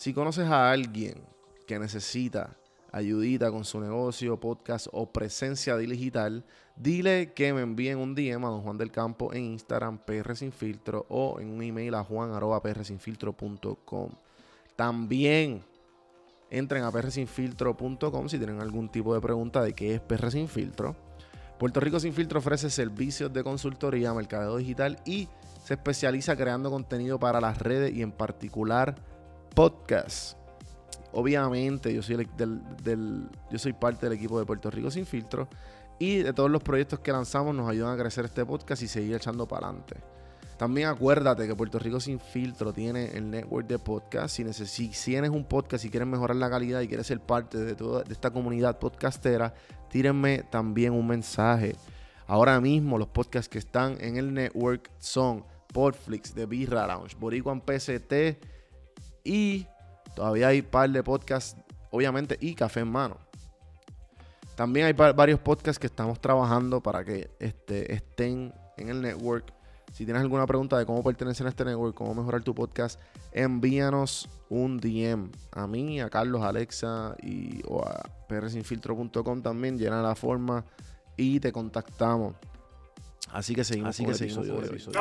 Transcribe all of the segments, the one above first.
Si conoces a alguien que necesita ayudita con su negocio, podcast o presencia digital, dile que me envíen un DM a Don Juan del Campo en Instagram, PR Sin Filtro, o en un email a juan.prsinfiltro.com. También entren a prsinfiltro.com si tienen algún tipo de pregunta de qué es PR Sin Filtro. Puerto Rico Sin Filtro ofrece servicios de consultoría, mercadeo digital y se especializa creando contenido para las redes y en particular podcast. Obviamente yo soy, del, yo soy parte del equipo de Puerto Rico Sin Filtro y de todos los proyectos que lanzamos nos ayudan a crecer este podcast y seguir echando para adelante. También acuérdate que Puerto Rico Sin Filtro tiene el network de podcast. Si, si tienes un podcast y quieres mejorar la calidad y quieres ser parte de toda esta comunidad podcastera, tírenme también un mensaje. Ahora mismo los podcasts que están en el network son Podflix, de Birra Lounge, Boricuan PCT y todavía hay un par de podcasts, obviamente, y Café en Mano. También hay varios podcasts que estamos trabajando para que este, estén en el network. Si tienes alguna pregunta de cómo pertenecer a este network, cómo mejorar tu podcast, envíanos un DM a mí, a Carlos, Alexa y, o a prsinfiltro.com también. Llena la forma y te contactamos. Así que seguimos Así que seguimos el episodio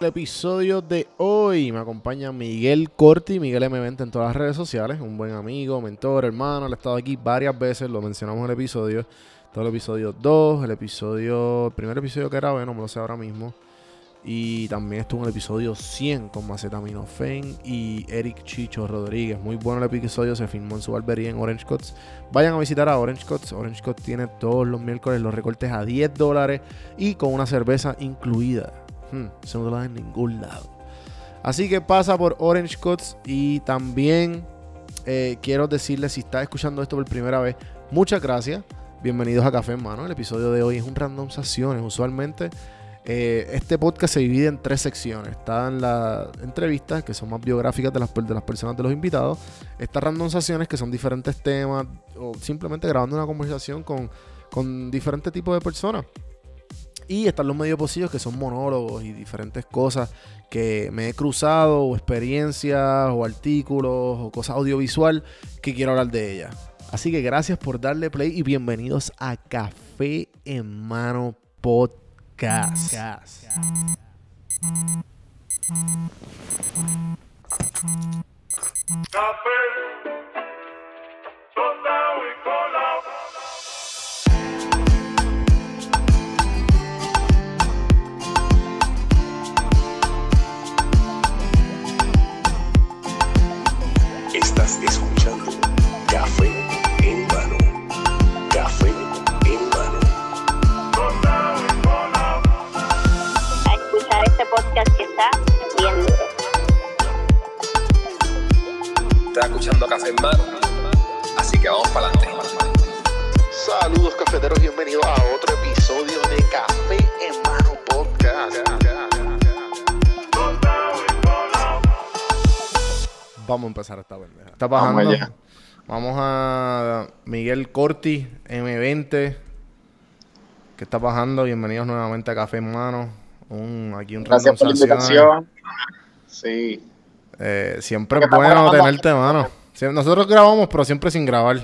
el episodio de hoy. Me acompaña Miguel Corti, Miguel M20 en todas las redes sociales, un buen amigo, mentor, hermano. Él ha estado aquí varias veces, lo mencionamos en el episodio. Todo el episodio 2, el episodio, el primer episodio que era, bueno, no me lo sé ahora mismo. Y también estuvo en el episodio 100 con Macetaminofen y Eric Chicho Rodríguez. Muy bueno el episodio, se filmó en su barbería en Orange Cuts. Vayan a visitar a Orange Cuts. Orange Cuts tiene todos los miércoles los recortes a 10 dólares y con una cerveza incluida. Hmm, eso no lo dan en ningún lado. Así que pasa por Orange Cuts y también eh, quiero decirles, si estás escuchando esto por primera vez, muchas gracias. Bienvenidos a Café en Mano. El episodio de hoy es un randomizaciones. Usualmente eh, este podcast se divide en tres secciones. Están las entrevistas, que son más biográficas de las, de las personas de los invitados. Estas randomizaciones, que son diferentes temas, o simplemente grabando una conversación con, con diferentes tipos de personas. Y están los medios posibles que son monólogos y diferentes cosas que me he cruzado, o experiencias, o artículos, o cosas audiovisual que quiero hablar de ellas. Así que gracias por darle play y bienvenidos a Café en Mano Podcast. Café. Estás escuchando Café en mano. Café en mano. A escuchar este podcast que está bien duro. Estás escuchando Café en mano. Así que vamos para adelante. Saludos cafeteros, bienvenidos a otro episodio de Café en Mano Vamos a empezar esta pendeja. Está bajando. Vamos allá. Vamos a Miguel Corti, M20. ¿Qué está pasando? Bienvenidos nuevamente a Café en Mano. Un, aquí un Gracias por la invitación. Sí. Eh, siempre es bueno grabando. tenerte, mano. Nosotros grabamos, pero siempre sin grabar.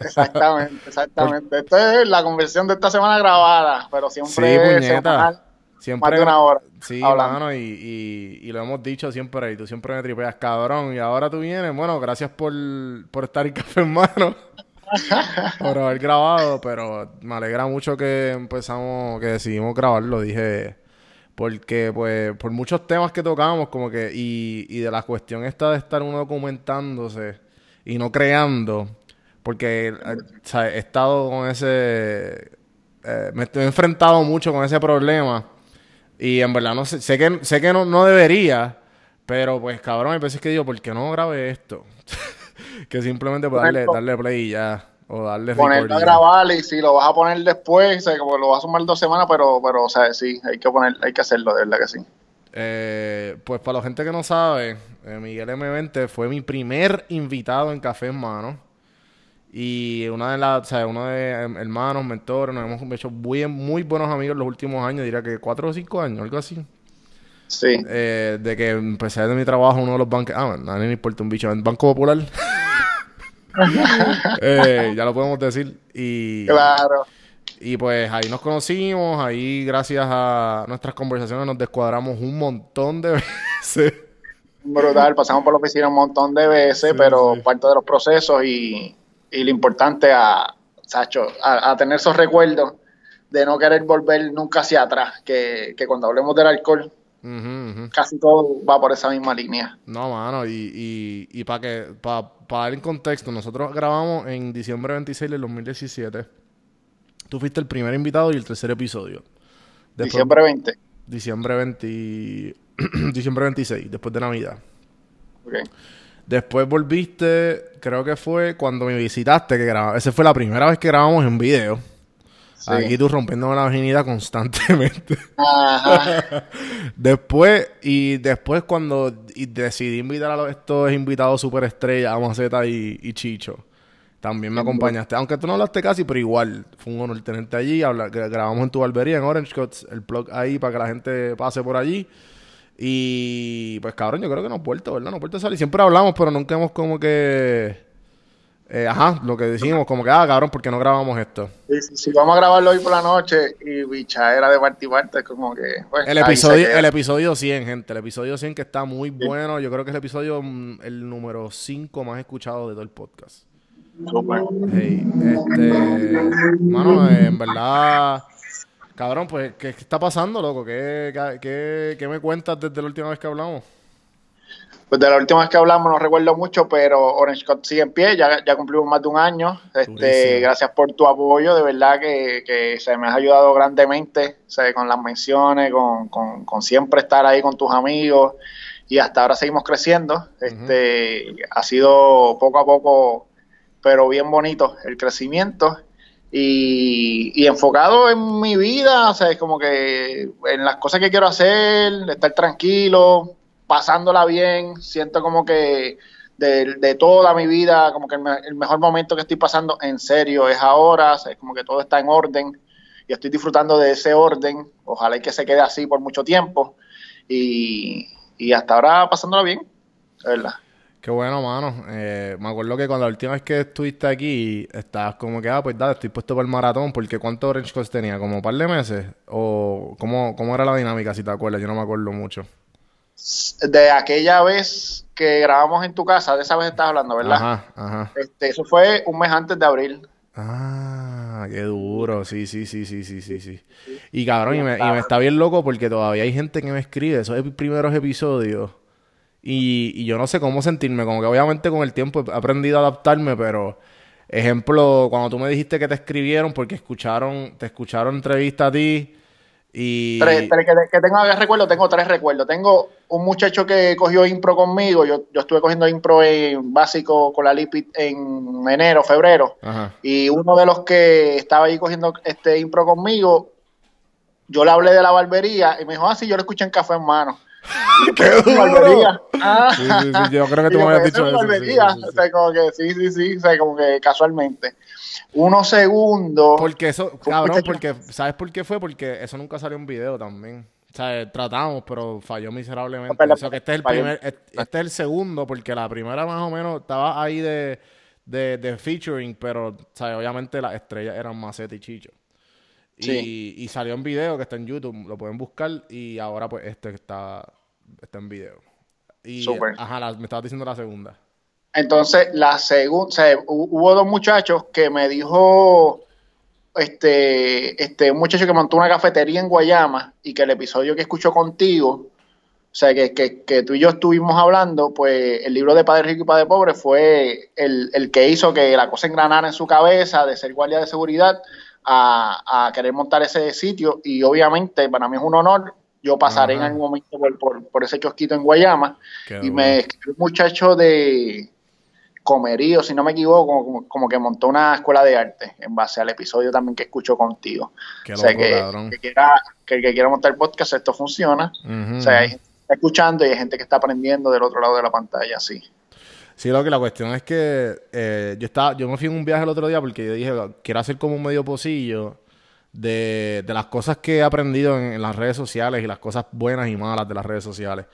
Exactamente, exactamente. Esta es la conversión de esta semana grabada, pero siempre Sí, es puñeta. semanal, Siempre, más de una hora. Sí, hablando. mano, y, y, y lo hemos dicho siempre, y tú siempre me tripeas, cabrón, y ahora tú vienes, bueno, gracias por, por estar en Café en Mano, por haber grabado, pero me alegra mucho que empezamos, que decidimos grabarlo, dije, porque pues por muchos temas que tocamos, como que, y, y de la cuestión esta de estar uno documentándose y no creando, porque eh, o sea, he estado con ese, eh, me he enfrentado mucho con ese problema. Y en verdad no sé, sé que, sé que no, no debería, pero pues cabrón, hay veces que digo, ¿por qué no grabé esto? que simplemente pues, darle, darle play y ya, o darle Ponerlo a grabar y si lo vas a poner después, o sea, como lo vas a sumar dos semanas, pero, pero, o sea, sí, hay que poner, hay que hacerlo, de verdad que sí. Eh, pues para la gente que no sabe, eh, Miguel M20 fue mi primer invitado en Café en Mano. Y una de las, o sea, uno de em, hermanos, mentores, nos hemos hecho muy, muy buenos amigos los últimos años, diría que cuatro o cinco años, algo así. Sí. Eh, de que empecé de mi trabajo uno de los bancos. Ah, a nadie le importa un bicho. Banco Popular. Eh, ya lo podemos decir. Y, Claro. y pues ahí nos conocimos. Ahí, gracias a nuestras conversaciones, nos descuadramos un montón de veces. Brutal, pasamos por la oficina un montón de veces, Sí, pero sí. parte de los procesos y, y lo importante a, Sacho, a, a tener esos recuerdos de no querer volver nunca hacia atrás, que, que cuando hablemos del alcohol, casi todo va por esa misma línea. No, mano, y, y, y para que, para dar en contexto, nosotros grabamos en diciembre 26 del 2017. Tú fuiste el primer invitado y el tercer episodio. Después- Diciembre 20. Diciembre 20, diciembre 26, después de Navidad. Ok. Después volviste, creo que fue cuando me visitaste, que grabamos. Esa fue la primera vez que grabamos en video. Sí. Aquí tú rompiéndome la virginidad constantemente. Ajá. Después, y después cuando y decidí invitar a los, estos invitados superestrellas, a Maceta y, y Chicho, también me acompañaste. Aunque tú no hablaste casi, pero igual, fue un honor tenerte allí. Grabamos en tu barbería, en Orange Cuts, el blog ahí para que la gente pase por allí. Y pues cabrón, yo creo que nos vuelto, ¿verdad? Nos vuelto a salir. Siempre hablamos, pero nunca hemos como que... eh, ajá, lo que decimos, como que, ah, cabrón, ¿por qué no grabamos esto? Sí, sí, vamos a grabarlo hoy por la noche y bicha era de parte y parte, como que... pues, El episodio, el episodio 100, gente. El episodio 100 que está muy bueno. Yo creo que es el episodio mm, el número 5 más escuchado de todo el podcast. Súper. Hey, este... Mano, en verdad... Cabrón, pues, ¿qué, qué está pasando, loco? ¿Qué, qué, qué me cuentas desde la última vez que hablamos? Pues de la última vez que hablamos no recuerdo mucho, pero Orange Cut sigue en pie, ya, ya cumplimos más de un año. Este, Durísimo. gracias por tu apoyo, de verdad que, que se me has ayudado grandemente, o sea, con las menciones, con, con- con siempre estar ahí con tus amigos y hasta ahora seguimos creciendo. Este, ha sido poco a poco, pero bien bonito el crecimiento. Y, enfocado en mi vida, o sea, es como que en las cosas que quiero hacer, estar tranquilo, pasándola bien, siento como que de, de toda mi vida, como que el, me- el mejor momento que estoy pasando en serio es ahora, o sea, es como que todo está en orden y estoy disfrutando de ese orden, ojalá y que se quede así por mucho tiempo y, y hasta ahora pasándola bien, verdad. Qué bueno, mano. Eh, me acuerdo que cuando la última vez que estuviste aquí, estabas como que, ah, pues dale, estoy puesto para el maratón, porque ¿cuánto Orange Coast tenía? ¿Como un par de meses? ¿O cómo, cómo era la dinámica, si te acuerdas? Yo no me acuerdo mucho. De aquella vez que grabamos en tu casa, de esa vez estás hablando, ¿verdad? Ajá, ajá. Este, eso fue un mes antes de abril. Ah, qué duro. Sí, sí, sí, sí, sí, sí, sí. Y cabrón, y me, y me está bien loco porque todavía hay gente que me escribe esos primeros episodios. Y, y yo no sé cómo sentirme. Como que obviamente con el tiempo he aprendido a adaptarme, pero... Ejemplo, cuando tú me dijiste que te escribieron porque escucharon, te escucharon entrevista a ti y... Tres- tres- que, que tengo recuerdo, tengo tres recuerdos. Tengo un muchacho que cogió impro conmigo. Yo, yo estuve cogiendo impro en básico con la Lipit en enero, febrero. Ajá. Y uno de los que estaba ahí cogiendo este impro conmigo, yo le hablé de la barbería y me dijo, ah, sí, yo lo escuché en café en mano. ¡Qué duro! Ah. Sí, sí, sí, yo creo que tú me habías "Esa dicho es eso. sí, barbería". sí, sí, O sea, como que sí, sí, sí, o sea, como que casualmente. Uno segundo. Porque eso, cabrón, porque, ¿sabes por qué fue? Porque eso nunca salió en video también. O sea, tratamos, pero falló miserablemente. Perdón, o sea, que este es el falló. primer, este es el segundo, porque la primera más o menos estaba ahí de, de, de featuring, pero, ¿sabes? Obviamente las estrellas eran Maceta y Chicho. Y, Sí. y salió en video, que está en YouTube, lo pueden buscar, y ahora pues este que está, está en video. Y, ajá, la- me estabas diciendo la segunda. Entonces, la segunda, o sea, hu- hubo dos muchachos que me dijo, este, este, un muchacho que montó una cafetería en Guayama y que el episodio que escuchó contigo, o sea, que, que, que tú y yo estuvimos hablando, pues el libro de Padre Rico y Padre Pobre fue el, el que hizo que la cosa engranara en su cabeza de ser guardia de seguridad a, a querer montar ese sitio y obviamente para mí es un honor. Yo pasaré en algún momento por, por, por ese kiosquito en Guayama Qué y me escribió un muchacho de Comerío, si no me equivoco, como, como que montó una escuela de arte en base al episodio también que escucho contigo. Qué o sea, loco, que, que quiera, que el que quiera montar podcast, esto funciona. O sea, hay gente que está escuchando y hay gente que está aprendiendo del otro lado de la pantalla, sí. Sí, lo que la cuestión es que eh, yo estaba, yo me fui en un viaje el otro día porque yo dije, quiero hacer como un medio pocillo de, de las cosas que he aprendido en, en las redes sociales y las cosas buenas y malas de las redes sociales.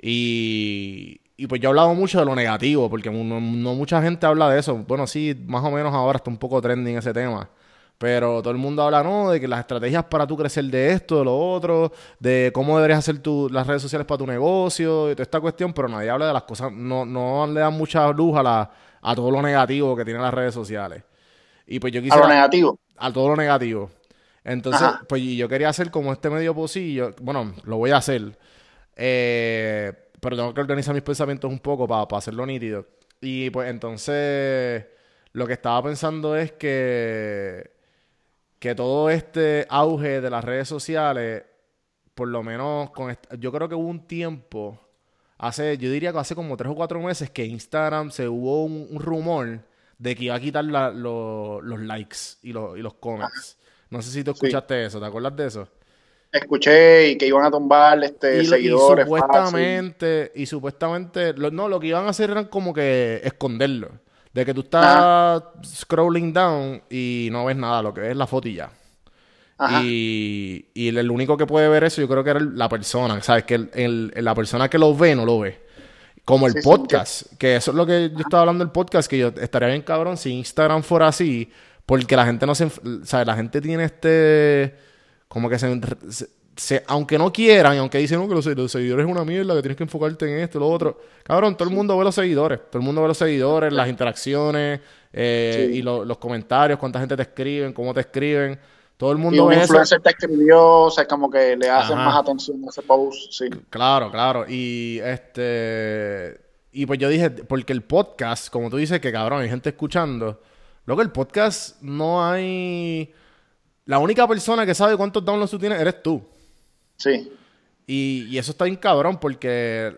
Y, y pues yo he hablado mucho de lo negativo, porque no, no mucha gente habla de eso. Bueno, sí, más o menos ahora está un poco trending ese tema. Pero todo el mundo habla, ¿no? De que las estrategias para tú crecer de esto, de lo otro, de cómo deberías hacer tu, las redes sociales para tu negocio, y toda esta cuestión, pero nadie habla de las cosas, no, no le dan mucha luz a, la, a todo lo negativo que tienen las redes sociales. Y pues yo A quisiera... lo negativo. A todo lo negativo. Entonces, Ajá. pues yo quería hacer como este medio pocillo, bueno, lo voy a hacer, eh, pero tengo que organizar mis pensamientos un poco para, para hacerlo nítido. Y pues entonces, lo que estaba pensando es que, que todo este auge de las redes sociales, por lo menos con yo creo que hubo un tiempo, hace, yo diría que hace como tres o cuatro meses, que Instagram se hubo un, un rumor de que iba a quitar la- lo- los likes y, los- y los comments. No sé si tú Sí. escuchaste eso, ¿te acuerdas de eso? Escuché y que iban a tumbar este, y, lo- y seguidores. fácil. supuestamente, y supuestamente, lo- no, lo que iban a hacer era como que esconderlo. De que tú estás scrolling down y no ves nada, lo que ves es la foto y ya. Ajá. Y, y el, el único que puede ver eso, yo creo que era el- la persona, ¿sabes? Que el- la persona que lo ve no lo ve. Como el Sí, sí, podcast, que eso es lo que yo estaba hablando del podcast, que yo estaría bien cabrón si Instagram fuera así, porque la gente no se, ¿sabes? La gente tiene este, como que se, se- se- aunque no quieran, y aunque dicen "No, que los, los seguidores es una mierda, que tienes que enfocarte en esto, lo otro, cabrón, todo el mundo ve los seguidores, todo el mundo ve los seguidores, las interacciones, eh, Sí. y lo- los comentarios, cuánta gente te escriben, cómo te escriben, todo el Y mundo un ve eso. influencer te escribió, o sea, como que le hacen Ajá. más atención a ese post, sí. Claro, claro. Y este. Y pues yo dije, porque el podcast, como tú dices, que cabrón, hay gente escuchando. Luego el podcast no hay. La única persona que sabe cuántos downloads tú tienes eres tú. Sí, Y, y eso está bien cabrón porque.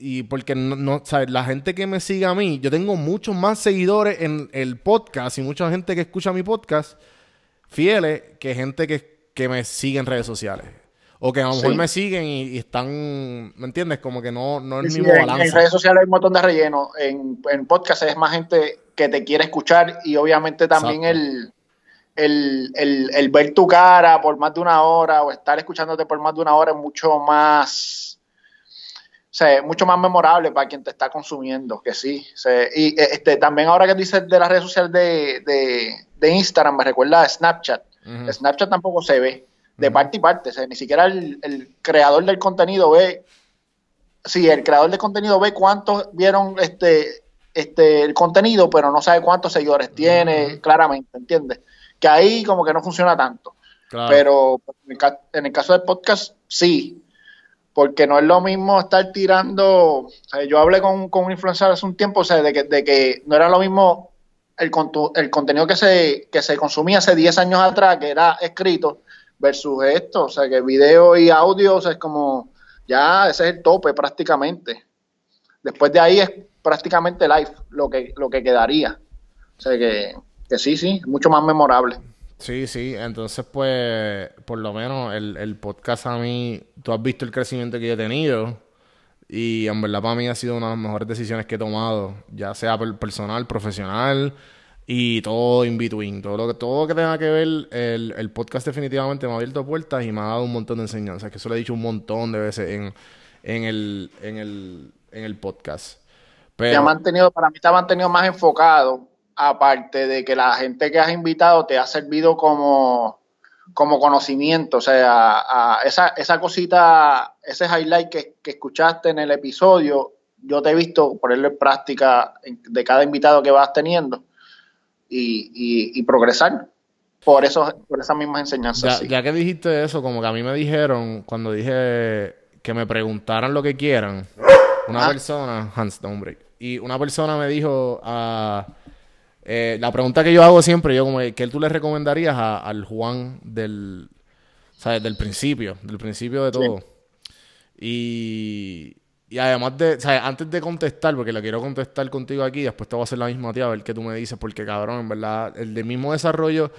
Y porque no, no- ¿sabes? la gente que me sigue a mí, yo tengo muchos más seguidores en el podcast y mucha gente que escucha mi podcast fieles que gente que, que me sigue en redes sociales. O que a lo mejor Sí. me siguen y, y están, ¿me entiendes? Como que no, no es el Sí, mismo en, en balance. redes sociales hay un montón de relleno. En, en podcast es más gente que te quiere escuchar y obviamente también Exacto. el, el, el, el ver tu cara por más de una hora o estar escuchándote por más de una hora es mucho más, o sea, mucho más memorable para quien te está consumiendo, que sí. O sea, y este, también ahora que dices de las redes sociales de, de, de Instagram, me recuerda a Snapchat. Snapchat tampoco se ve de parte y parte, o sea, ni siquiera el, el creador del contenido ve sí, el creador de contenido ve cuántos vieron este, este, el contenido, pero no sabe cuántos seguidores tiene claramente, ¿entiendes? Que ahí como que no funciona tanto. Claro. Pero en el, caso del podcast, sí. Porque no es lo mismo estar tirando. o sea, yo hablé con, con un influencer hace un tiempo, o sea, de que, de que no era lo mismo el, el contenido que se, que se consumía hace 10 años atrás, que era escrito, versus esto. O sea, que video y audio, o sea, es como. Ya, ese es el tope prácticamente. Después de ahí es prácticamente live lo que, lo que quedaría. O sea, que, que sí, sí, mucho más memorable. Sí, sí, entonces pues por lo menos el, el podcast a mí, tú has visto el crecimiento que yo he tenido y en verdad para mí ha sido una de las mejores decisiones que he tomado, ya sea per- personal, profesional y todo in between, todo lo que, todo lo que tenga que ver, el, el podcast definitivamente me ha abierto puertas y me ha dado un montón de enseñanzas, que eso lo he dicho un montón de veces en, en, el, en, el, en el podcast. te ha Pero, mantenido, para mí te ha mantenido más enfocado, aparte de que la gente que has invitado te ha servido como, como conocimiento, o sea, a- esa, esa cosita, ese highlight que, que escuchaste en el episodio, yo te he visto ponerlo en práctica de cada invitado que vas teniendo y, y- y progresar por, eso, por esas mismas enseñanzas. Ya, sí. ya que dijiste eso, como que a mí me dijeron, cuando dije que me preguntaran lo que quieran, una Ah. persona, Hans, break, y una persona me dijo, ah, eh, la pregunta que yo hago siempre, yo como, ¿qué tú le recomendarías a- al Juan del, ¿sabes? del principio, del principio de Sí. todo? Y, y además de, ¿sabes? antes de contestar, porque lo quiero contestar contigo aquí, después te voy a hacer la misma tía, a ver qué tú me dices, porque cabrón, en verdad, el del mismo desarrollo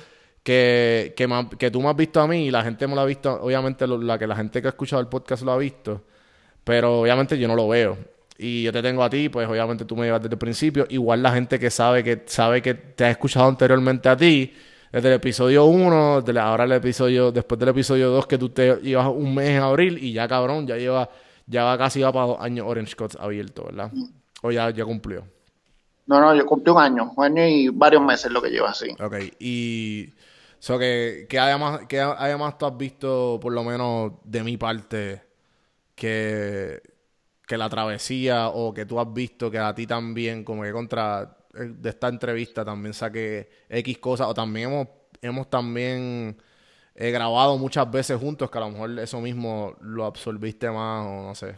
que, que, me que tú me has visto a mí y la gente me lo ha visto, obviamente lo- la que la gente que ha escuchado el podcast lo ha visto, pero obviamente yo no lo veo. Y yo te tengo a ti, pues obviamente tú me llevas desde el principio. Igual la gente que sabe que sabe que te ha escuchado anteriormente a ti, desde el episodio 1, ahora el episodio, después del episodio 2 que tú te llevas un mes en abril y ya cabrón, ya lleva, ya va casi va para dos años Orange Cuts abierto, ¿verdad? O ya, ya cumplió. No, no, yo cumplí un año, un año y varios meses lo que lleva así. Ok, y... So que, que, además, que además tú has visto, por lo menos de mi parte, que, que la travesía o que tú has visto que a ti también, como que contra eh, de esta entrevista también saqué X cosas o también hemos, hemos también eh, grabado muchas veces juntos que a lo mejor eso mismo lo absorbiste más o no sé.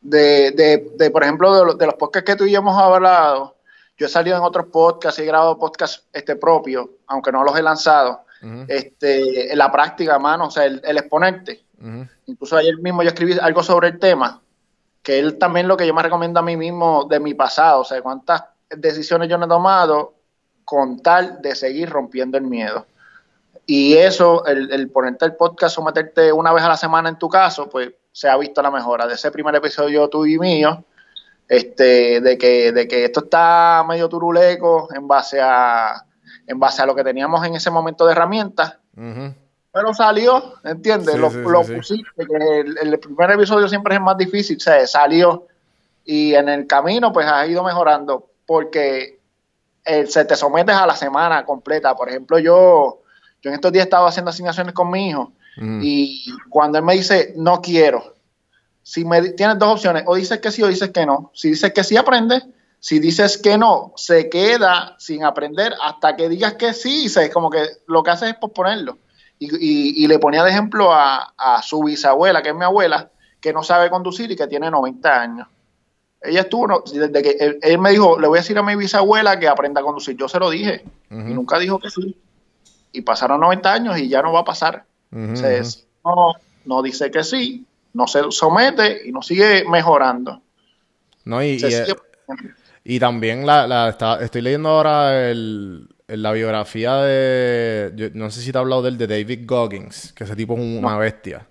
De, de, de por ejemplo, de, los podcasts que tú y yo hemos hablado, yo he salido en otros podcasts, he grabado podcasts este, propios, aunque no los he lanzado. este, en la práctica, mano, o sea, el, exponente. Incluso ayer mismo yo escribí algo sobre el tema, que él también lo que yo me recomiendo a mí mismo de mi pasado, o sea, cuántas decisiones yo no he tomado con tal de seguir rompiendo el miedo. Y eso, el, ponerte el podcast, someterte una vez a la semana en tu caso, pues se ha visto la mejora. De ese primer episodio tuyo y mío, este, de que, de que esto está medio turuleco en base a, en base a lo que teníamos en ese momento de herramientas. Pero salió, ¿entiendes? lo, pusiste, el, primer episodio siempre es más difícil, se salió. Y en el camino, pues ha ido mejorando porque eh, se te sometes a la semana completa. Por ejemplo, yo, yo en estos días estaba haciendo asignaciones con mi hijo mm. y cuando él me dice no quiero, si me tienes dos opciones, o dices que sí o dices que no. Si dices que sí, aprende. Si dices que no, se queda sin aprender hasta que digas que sí. Y como que lo que hace es posponerlo. Y, y, le ponía de ejemplo a, a, su bisabuela, que es mi abuela, que no sabe conducir y que tiene 90 años. Ella estuvo, desde que él, me dijo, le voy a decir a mi bisabuela que aprenda a conducir. Yo se lo dije y nunca dijo que sí. Y pasaron 90 años y ya no va a pasar. no, no dice que sí, no se somete y no sigue mejorando. No, y, y, también la, estoy leyendo ahora el, la biografía de, no sé si te he hablado del de David Goggins, que ese tipo es una bestia.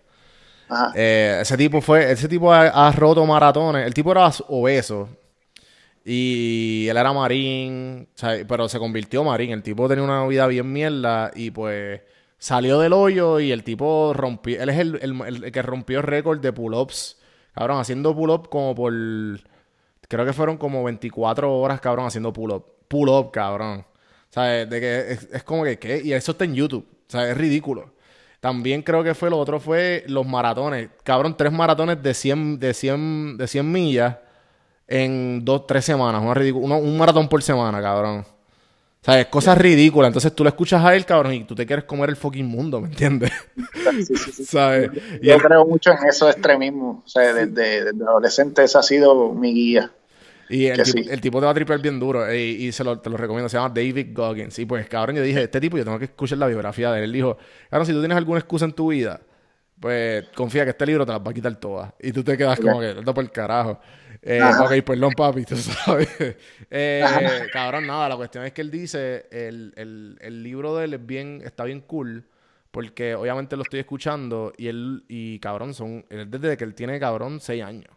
Eh, ese tipo fue, ese tipo ha, roto maratones. El tipo era obeso. Y él era marín, pero se convirtió marín. El tipo tenía una vida bien mierda y pues salió del hoyo y el tipo rompió. Él es el, que rompió el récord de pull-ups. Cabrón, haciendo pull-up como por. Creo que fueron como 24 horas, cabrón, haciendo pull-up. Pull-up, cabrón. ¿Sabes? De que es, es, como que, ¿qué? Y eso está en YouTube. Sea, es ridículo. También creo que fue lo otro fue los maratones. Cabrón, tres maratones de 100, de 100, de 100 millas en dos, tres semanas. un maratón por semana, cabrón. O sea, es cosas ridículas. Entonces tú le escuchas a él, cabrón, y tú te quieres comer el fucking mundo, ¿me entiendes? ¿Sabes? Yo creo mucho en eso extremismo. O sea, desde, desde adolescente esa ha sido mi guía. Y el, tipo, te va a tripear bien duro. Eh, y, se lo, te lo recomiendo. Se llama David Goggins. Y pues, cabrón, yo dije, este tipo yo tengo que escuchar la biografía de él. Él dijo, cabrón, si tú tienes alguna excusa en tu vida, pues confía que este libro te la va a quitar todas. Y tú te quedas como que, anda por el carajo. Eh, ok, perdón, papi, tú sabes. eh, cabrón, nada, la cuestión es que él dice, el, el, el libro de él es bien, está bien cool. Porque obviamente lo estoy escuchando y él, y cabrón, son, él desde que él tiene, cabrón, seis años.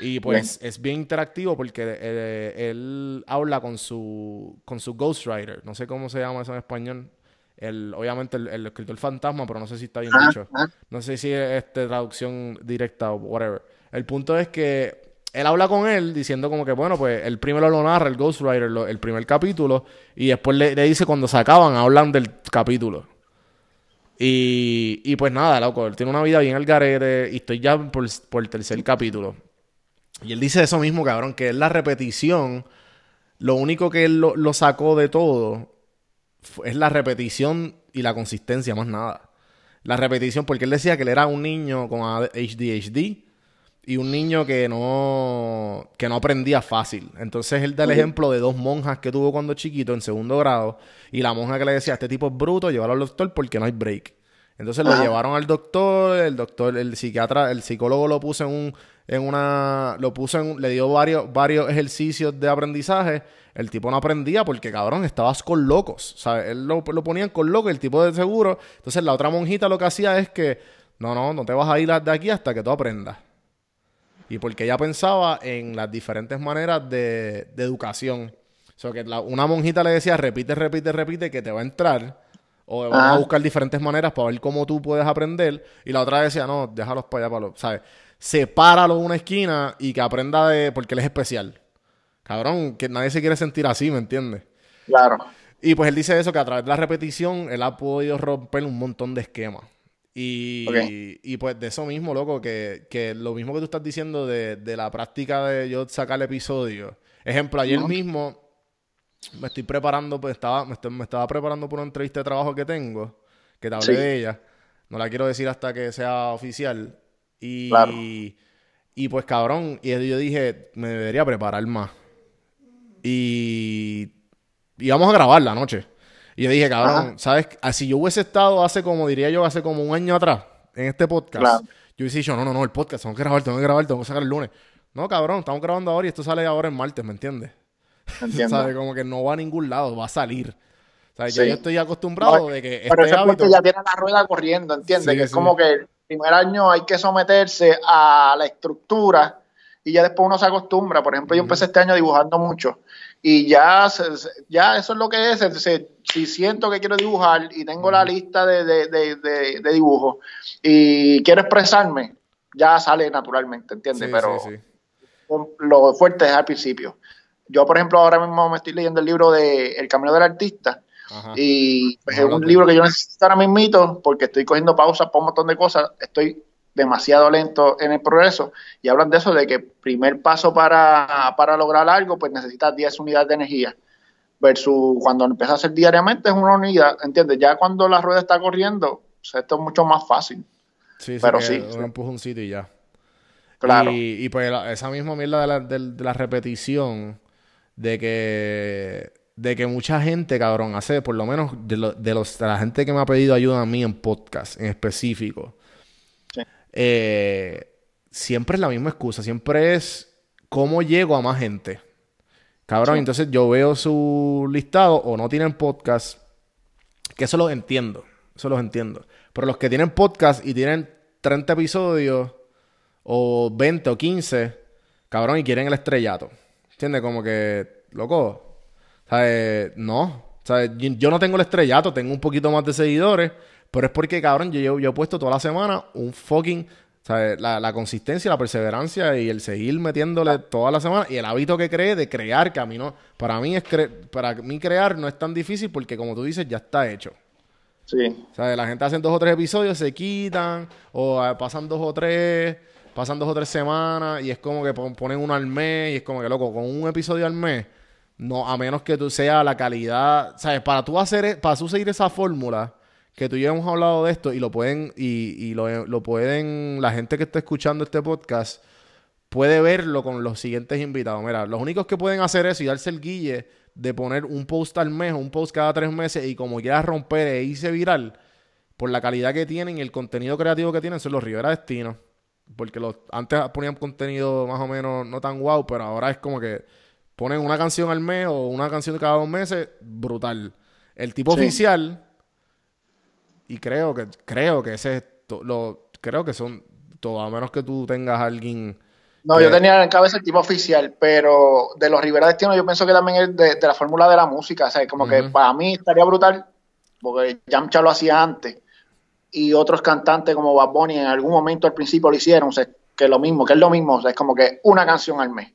Y pues es bien interactivo porque eh, él habla con su, con su ghostwriter. No sé cómo se llama eso en español. El, obviamente el, escritor fantasma, pero no sé si está bien dicho. No sé si es este, traducción directa o whatever. El punto es que él habla con él diciendo como que, bueno, pues el primero lo narra, el ghostwriter, el primer capítulo, y después le, dice cuando se acaban, hablan del capítulo. Y, y pues nada, loco, él tiene una vida bien al garete y estoy ya por, por el tercer capítulo. Y él dice eso mismo, cabrón, que es la repetición. Lo único que él lo, sacó de todo es la repetición y la consistencia, más nada. La repetición, porque él decía que él era un niño con ADHD y un niño que no, que no aprendía fácil. Entonces él da el ejemplo de dos monjas que tuvo cuando chiquito en segundo grado y la monja que le decía, este tipo es bruto, llévalo al doctor porque no hay break. Entonces lo llevaron al doctor, el doctor, el psiquiatra, el psicólogo lo puso en un en una. Lo puso en. Le dio varios, varios ejercicios de aprendizaje. El tipo no aprendía porque, cabrón, estabas con locos. Sea, él lo, lo ponían con locos, el tipo de seguro. Entonces la otra monjita lo que hacía es que. No, no, no te vas a ir de aquí hasta que tú aprendas. Y porque ella pensaba en las diferentes maneras de, de educación. O sea, que la- una monjita le decía, repite, repite, repite, que te va a entrar. O vamos a Ajá. buscar diferentes maneras para ver cómo tú puedes aprender. Y la otra decía, no, déjalos para allá, para los, ¿sabes? Sepáralo en una esquina y que aprenda de, porque él es especial. Cabrón, que nadie se quiere sentir así, ¿me entiendes? Claro. Y pues él dice eso, que a través de la repetición él ha podido romper un montón de esquemas. Y, y pues de eso mismo, loco, que, que lo mismo que tú estás diciendo de, de la práctica de yo sacar el episodio. Ejemplo, ayer mismo me estoy preparando, pues estaba, me, estoy- me estaba preparando por una entrevista de trabajo que tengo, que te hablé Sí. de ella. No la quiero decir hasta que sea oficial. Y, Claro. y pues cabrón, y yo dije, me debería preparar más. Y íbamos a grabar la noche. Y yo dije, cabrón, Ajá. ¿sabes? Ah, Si yo hubiese estado hace como, diría yo, hace como un año atrás, en este podcast, Claro. yo hubiese dicho, no, no, no, el podcast, tengo que grabar, tengo que grabar, tengo que sacar el lunes. No, cabrón, estamos grabando ahora y esto sale ahora en martes, ¿me entiendes? Entiendo. ¿Sabes? Como que no va a ningún lado, va a salir. ¿Sabes? Ya Sí. yo estoy acostumbrado No, de que Pero este eso es porque hábito... ya tiene la rueda corriendo, ¿entiendes? Sí, que es como que primer año hay que someterse a la estructura y ya después uno se acostumbra. Por ejemplo, yo empecé este año dibujando mucho y ya, ya eso es lo que es. Si siento que quiero dibujar y tengo la lista de, de, de, de- de dibujos y quiero expresarme, ya sale naturalmente, ¿entiendes? Sí, Pero sí, sí. lo fuerte es al principio. Yo, por ejemplo, ahora mismo me estoy leyendo el libro de El Camino del Artista. Ajá. Y pues, es un libro que yo necesito ahora mismito porque estoy cogiendo pausas para un montón de cosas. Estoy demasiado lento en el progreso. Y hablan de eso, de que primer paso para, para lograr algo, pues necesitas 10 unidades de energía. Versus cuando empiezas a hacer diariamente es una unidad, ¿entiendes? Ya cuando la rueda está corriendo, esto es mucho más fácil. Sí, sí, pero sí, Un sí. empujoncito y ya. Claro. Y, y pues esa misma mierda de la, de la repetición, de que, de que mucha gente, cabrón, hace, por lo menos de, lo- de los, de la gente que me ha pedido ayuda a mí en podcast en específico, Sí. eh, siempre es la misma excusa, siempre es cómo llego a más gente. Cabrón, Sí. entonces yo veo su listado o no tienen podcast, que eso los entiendo, eso los entiendo. Pero los que tienen podcast y tienen 30 episodios o 20 o 15, cabrón, y quieren el estrellato. ¿Entiendes? Como que, loco, ¿sabes? No. ¿Sabes? Yo, yo no tengo el estrellato, tengo un poquito más de seguidores, pero es porque, cabrón, yo, yo, yo he puesto toda la semana un fucking, ¿sabes? La, la consistencia, la perseverancia y el seguir metiéndole toda la semana y el hábito que cree de crear, que a mí no, para mí es cre- para mí crear no es tan difícil porque como tú dices, ya está hecho. Sí, sea, la gente hace dos o tres episodios, se quitan, o eh, pasan dos o tres, pasan dos o tres semanas, y es como que pon- ponen uno al mes, y es como que, loco, con un episodio al mes, no, a menos que tú sea la calidad, ¿sabes? Para tú hacer, e- para tú seguir esa fórmula, que tú y hemos hablado de esto, y lo pueden, y, y lo, lo pueden, la gente que está escuchando este podcast, puede verlo con los siguientes invitados. Mira, los únicos que pueden hacer eso y darse el guille de poner un post al mes un post cada tres meses y como quieras romper e irse viral por la calidad que tienen y el contenido creativo que tienen son los Rivera Destino. Porque los, antes ponían contenido más o menos no tan guau, pero ahora es como que ponen una canción al mes o una canción cada dos meses, brutal. El tipo Sí. oficial, y creo que, creo que ese es lo, creo que son todo, a menos que tú tengas a alguien No, que- yo tenía en cabeza el tipo oficial, pero de los Rivera Destino yo pienso que también es de, de la fórmula de la música, o sea, como que para mí estaría brutal, porque Yamcha lo hacía antes, y otros cantantes como Bad Bunny en algún momento al principio lo hicieron, o sea, que es lo mismo, que es lo mismo, o sea, es como que una canción al mes.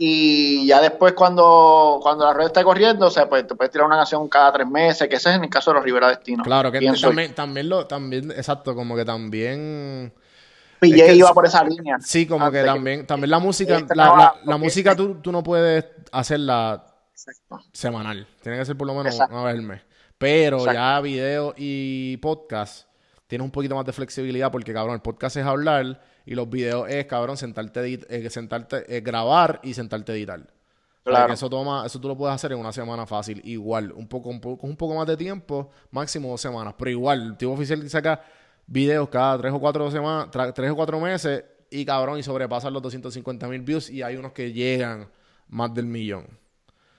Y ya después cuando, cuando la red está corriendo, o sea, pues te puedes tirar una canción cada tres meses, que ese es en el caso de los Rivera Destino. Claro, que yo. también, también lo, también, exacto, como que también, PJ es que iba por esa línea. sí, como que también, también la música, este la, música tú, tú no puedes hacerla Exacto. semanal, tiene que ser por lo menos Exacto. una vez al mes. Pero Exacto. ya video y podcast tienes un poquito más de flexibilidad porque, cabrón, el podcast es hablar y los videos es, cabrón, sentarte, edit- eh, sentarte, eh, grabar y sentarte a editar. O sea, Claro. que eso toma, eso tú lo puedes hacer en una semana fácil, igual, un poco, un poco, con un poco más de tiempo, máximo dos semanas, pero igual, el tipo oficial saca videos cada tres o cuatro semanas, tres o cuatro meses, y cabrón, y sobrepasan los 250 mil views, y hay unos que llegan más del millón.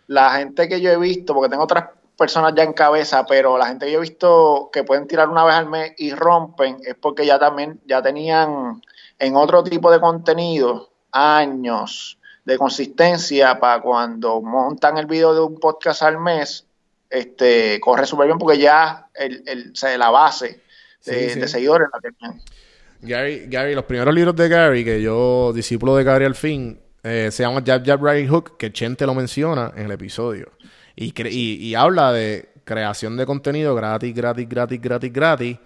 la gente que yo he visto, porque tengo otras personas ya en cabeza, pero la gente que yo he visto que pueden tirar una vez al mes y rompen, es porque ya también, ya tenían en otro tipo de contenido años de consistencia para cuando montan el video de un podcast al mes, este, corre súper bien porque ya el, el, la base de, Sí, sí. de seguidores la tenían. Gary, Gary, los primeros libros de Gary, que yo, discípulo de Gary al fin, eh, se llama Jab Jab Right Hook, que Chente lo menciona en el episodio. Y, y, y habla de creación de contenido gratis, gratis, gratis, gratis, gratis.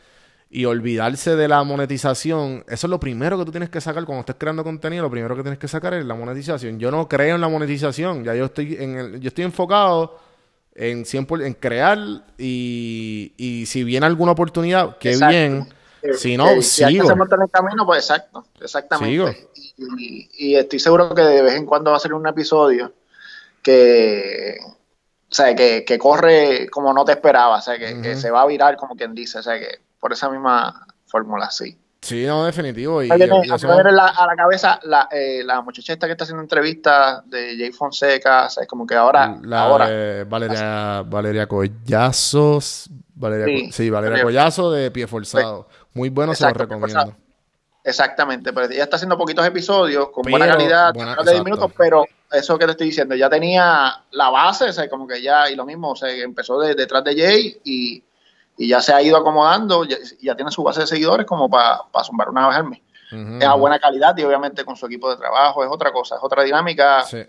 Y olvidarse de la monetización. Eso es lo primero que tú tienes que sacar cuando estés creando contenido. Lo primero que tienes que sacar es la monetización. Yo no creo en la monetización. Ya yo estoy, en el- yo estoy enfocado en, 100%, en crear. Y, y si viene alguna oportunidad, qué Exacto. bien. Eh, Si no, eh, si hay que sigo. en el camino, pues exacto, exactamente. Sigo. Y, y estoy seguro que de vez en cuando va a ser un episodio que, o sea, que, que corre como no te esperaba, o sea, que, que se va a virar como quien dice, o sea, que por esa misma fórmula, sí. Sí, no, definitivo. Y, a la- a la cabeza la, eh, la muchacha esta que está haciendo entrevistas de Jay Fonseca, o sea, es como que ahora, la ahora, Valeria, Valeria Collazos. Valeria, Sí, sí, Valeria Valeria. Collazo de Pie Forzado. Muy bueno, se lo Exacto, recomiendo. Exactamente, pero ella está haciendo poquitos episodios con buena Pero, calidad, buena- de 10 exacto. minutos, pero eso que te estoy diciendo, ya tenía la base, o sea, como que ya, y lo mismo, o sea, empezó de- detrás de Jay y, y ya se ha ido acomodando, ya, ya tiene su base de seguidores como para zumbar una. Ujú, Es a buena calidad y obviamente con su equipo de trabajo es otra cosa, es otra dinámica. Sí.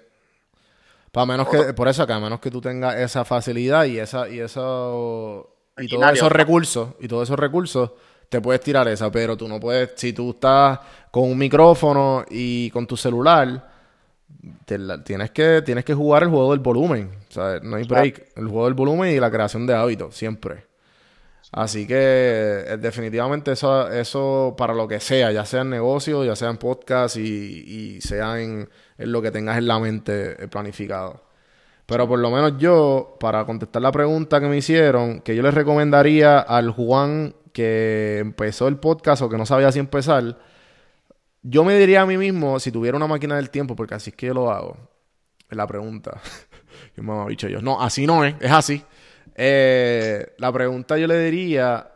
Para menos que, por eso que a menos que tú tengas esa facilidad y esa, y eso, y todos esos recursos, y todos esos recursos, te puedes tirar esa, pero tú no puedes, si tú estás con un micrófono y con tu celular, te la- tienes que, tienes que jugar el juego del volumen. O sea, no hay break. El juego del volumen y la creación de hábitos, siempre. Así que eh, definitivamente eso, para lo que sea, ya sea en negocio, ya sea en podcast y, sea en, lo que tengas en la mente eh, planificado. Pero por lo menos yo, para contestar la pregunta que me hicieron, que yo les recomendaría al Juan que empezó el podcast o que no sabía si empezar, yo me diría a mí mismo, si tuviera una máquina del tiempo, porque así es que yo lo hago, es la pregunta. Qué mamabicho yo. No, así no es, es así. Eh, la pregunta yo le diría,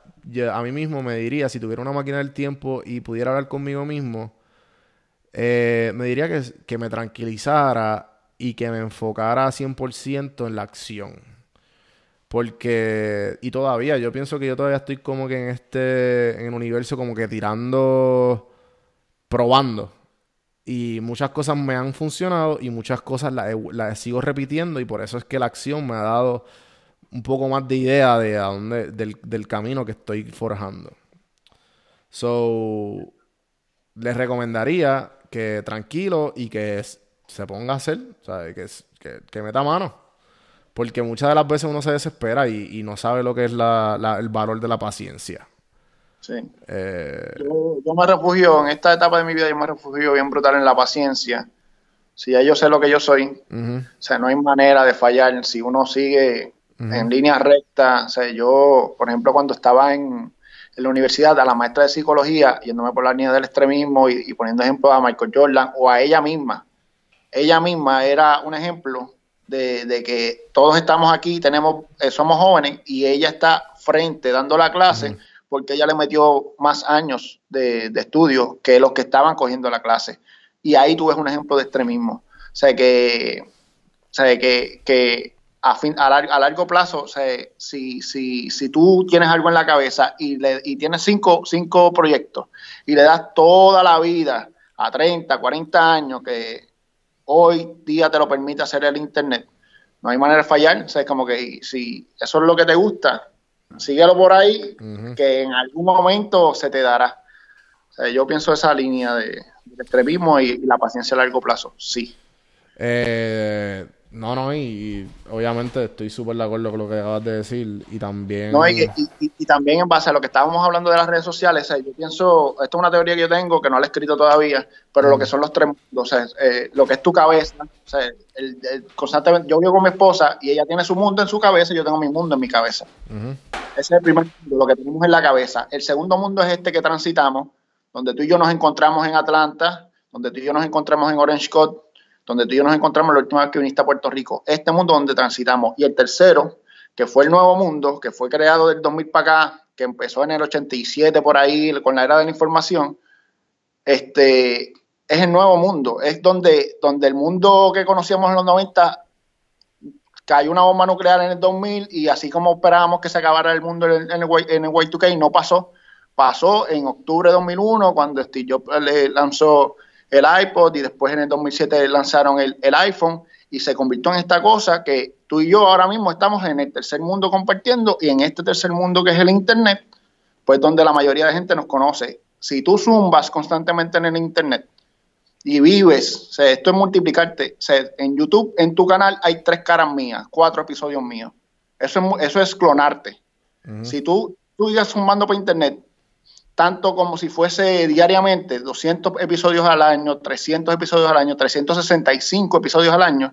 a mí mismo me diría, si tuviera una máquina del tiempo y pudiera hablar conmigo mismo, eh, me diría que, que me tranquilizara y que me enfocara 100% en la acción. Porque, y todavía, yo pienso que yo todavía estoy como que en este, en el universo como que tirando, probando. Y muchas cosas me han funcionado y muchas cosas las, las sigo repitiendo y por eso es que la acción me ha dado un poco más de idea de a dónde, del, del camino que estoy forjando. So, les recomendaría que tranquilo y que se ponga a hacer, ¿sabes? Que, que, que meta mano. Porque muchas de las veces uno se desespera y, y no sabe lo que es la- la- el valor de la paciencia. Sí. Eh, Yo, yo me refugio, en esta etapa de mi vida, yo me refugio bien brutal en la paciencia. Si ya yo sé lo que yo soy, ujú, O sea, no hay manera de fallar si uno sigue En línea recta. O sea, yo, por ejemplo, cuando estaba en, en la universidad, a la maestra de psicología, yéndome por la línea del extremismo y, y poniendo ejemplo a Michael Jordan o a ella misma, ella misma era un ejemplo de, de que todos estamos aquí, tenemos, eh, somos jóvenes y ella está frente dando la clase porque ella le metió más años de, de estudio que los que estaban cogiendo la clase. Y ahí tú ves un ejemplo de extremismo. O sea, que, o sea, que, que a, fin, a, lar- a largo plazo, o sea, si, si, si tú tienes algo en la cabeza y, le, y tienes cinco, cinco proyectos y le das toda la vida a 30, 40 años que hoy día te lo permite hacer el Internet, no hay manera de fallar. O sea, es como que si eso es lo que te gusta, síguelo por ahí, que en algún momento se te dará. O sea, yo pienso esa línea de, extremismo y, y la paciencia a largo plazo, sí. Eh, no, no, y, y obviamente estoy súper de acuerdo con lo que acabas de decir. Y también. No, y, y- y- y también en base a lo que estábamos hablando de las redes sociales, o sea, yo pienso, esto es una teoría que yo tengo, que no la he escrito todavía, pero lo que son los tres mundos, o sea, eh, lo que es tu cabeza, o sea, el- el- constantemente, yo vivo con mi esposa y ella tiene su mundo en su cabeza y yo tengo mi mundo en mi cabeza. Ese es el primer mundo, lo que tenemos en la cabeza. El segundo mundo es este que transitamos, donde tú y yo nos encontramos en Atlanta, donde tú y yo nos encontramos en Orange Coast, donde tú y yo nos encontramos la última vez que viniste a Puerto Rico. Este mundo donde transitamos. Y el tercero, que fue el nuevo mundo, que fue creado del 2000 para acá, que empezó en el 87 por ahí con la era de la información, este, es el nuevo mundo, es donde, donde el mundo que conocíamos en los 90 cayó una bomba nuclear en el 2000 y así como esperábamos que se acabara el mundo en el, en el, en el Y2K, no pasó. Pasó en octubre de 2001 cuando Steve Jobs le lanzó el iPod y después en el 2007 lanzaron el, el iPhone y se convirtió en esta cosa que tú y yo ahora mismo estamos en el tercer mundo compartiendo y en este tercer mundo que es el Internet, pues donde la mayoría de gente nos conoce. Si tú zumbas constantemente en el Internet y vives, o sea, esto es multiplicarte, o sea, en YouTube, en tu canal hay tres caras mías, cuatro episodios míos. Eso es, eso es clonarte. Si tú, tú ibas zumbando por Internet, tanto como si fuese diariamente 200 episodios al año, 300 episodios al año, 365 episodios al año,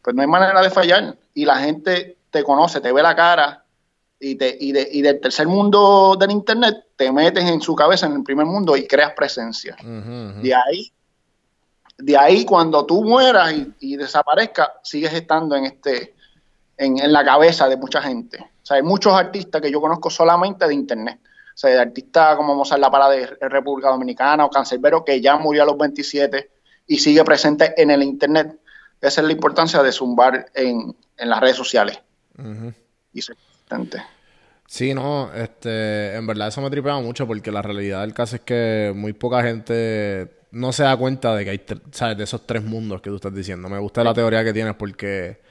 pues no hay manera de fallar. Y la gente te conoce, te ve la cara y, te, y, de- y del tercer mundo del Internet te metes en su cabeza en el primer mundo y creas presencia. De ahí, de ahí cuando tú mueras y, y desaparezcas, sigues estando en este, en, en la cabeza de mucha gente. O sea, hay muchos artistas que yo conozco solamente de internet. Sea, de artistas como Mozart La Parada de República Dominicana o Cancerbero, que ya murió a los 27 y sigue presente en el internet. Esa es la importancia de zumbar en, en las redes sociales. Y ser consistente. Sí, no, este, en verdad eso me tripea mucho porque la realidad del caso es que muy poca gente no se da cuenta de que hay, ¿sabes? De esos tres mundos que tú estás diciendo. Me gusta la teoría que tienes porque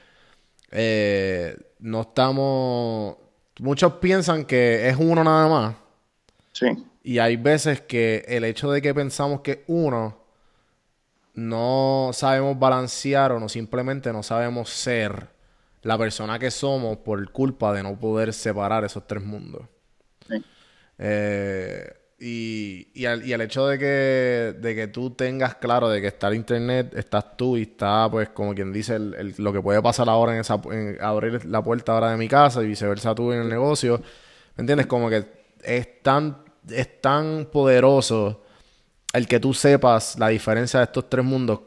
eh, no estamos... Muchos piensan que es uno nada más Sí, y hay veces que el hecho de que pensamos que uno no sabemos balancear o no simplemente no sabemos ser la persona que somos por culpa de no poder separar esos tres mundos. sí. Eh, y, y, al- y el hecho de que, de que tú tengas claro de que está el internet, estás tú y está, pues, como quien dice, el- el- lo que puede pasar ahora en esa, en abrir la puerta ahora de mi casa y viceversa tú en el negocio. ¿Me entiendes? Como que es tan, es tan poderoso el que tú sepas la diferencia de estos tres mundos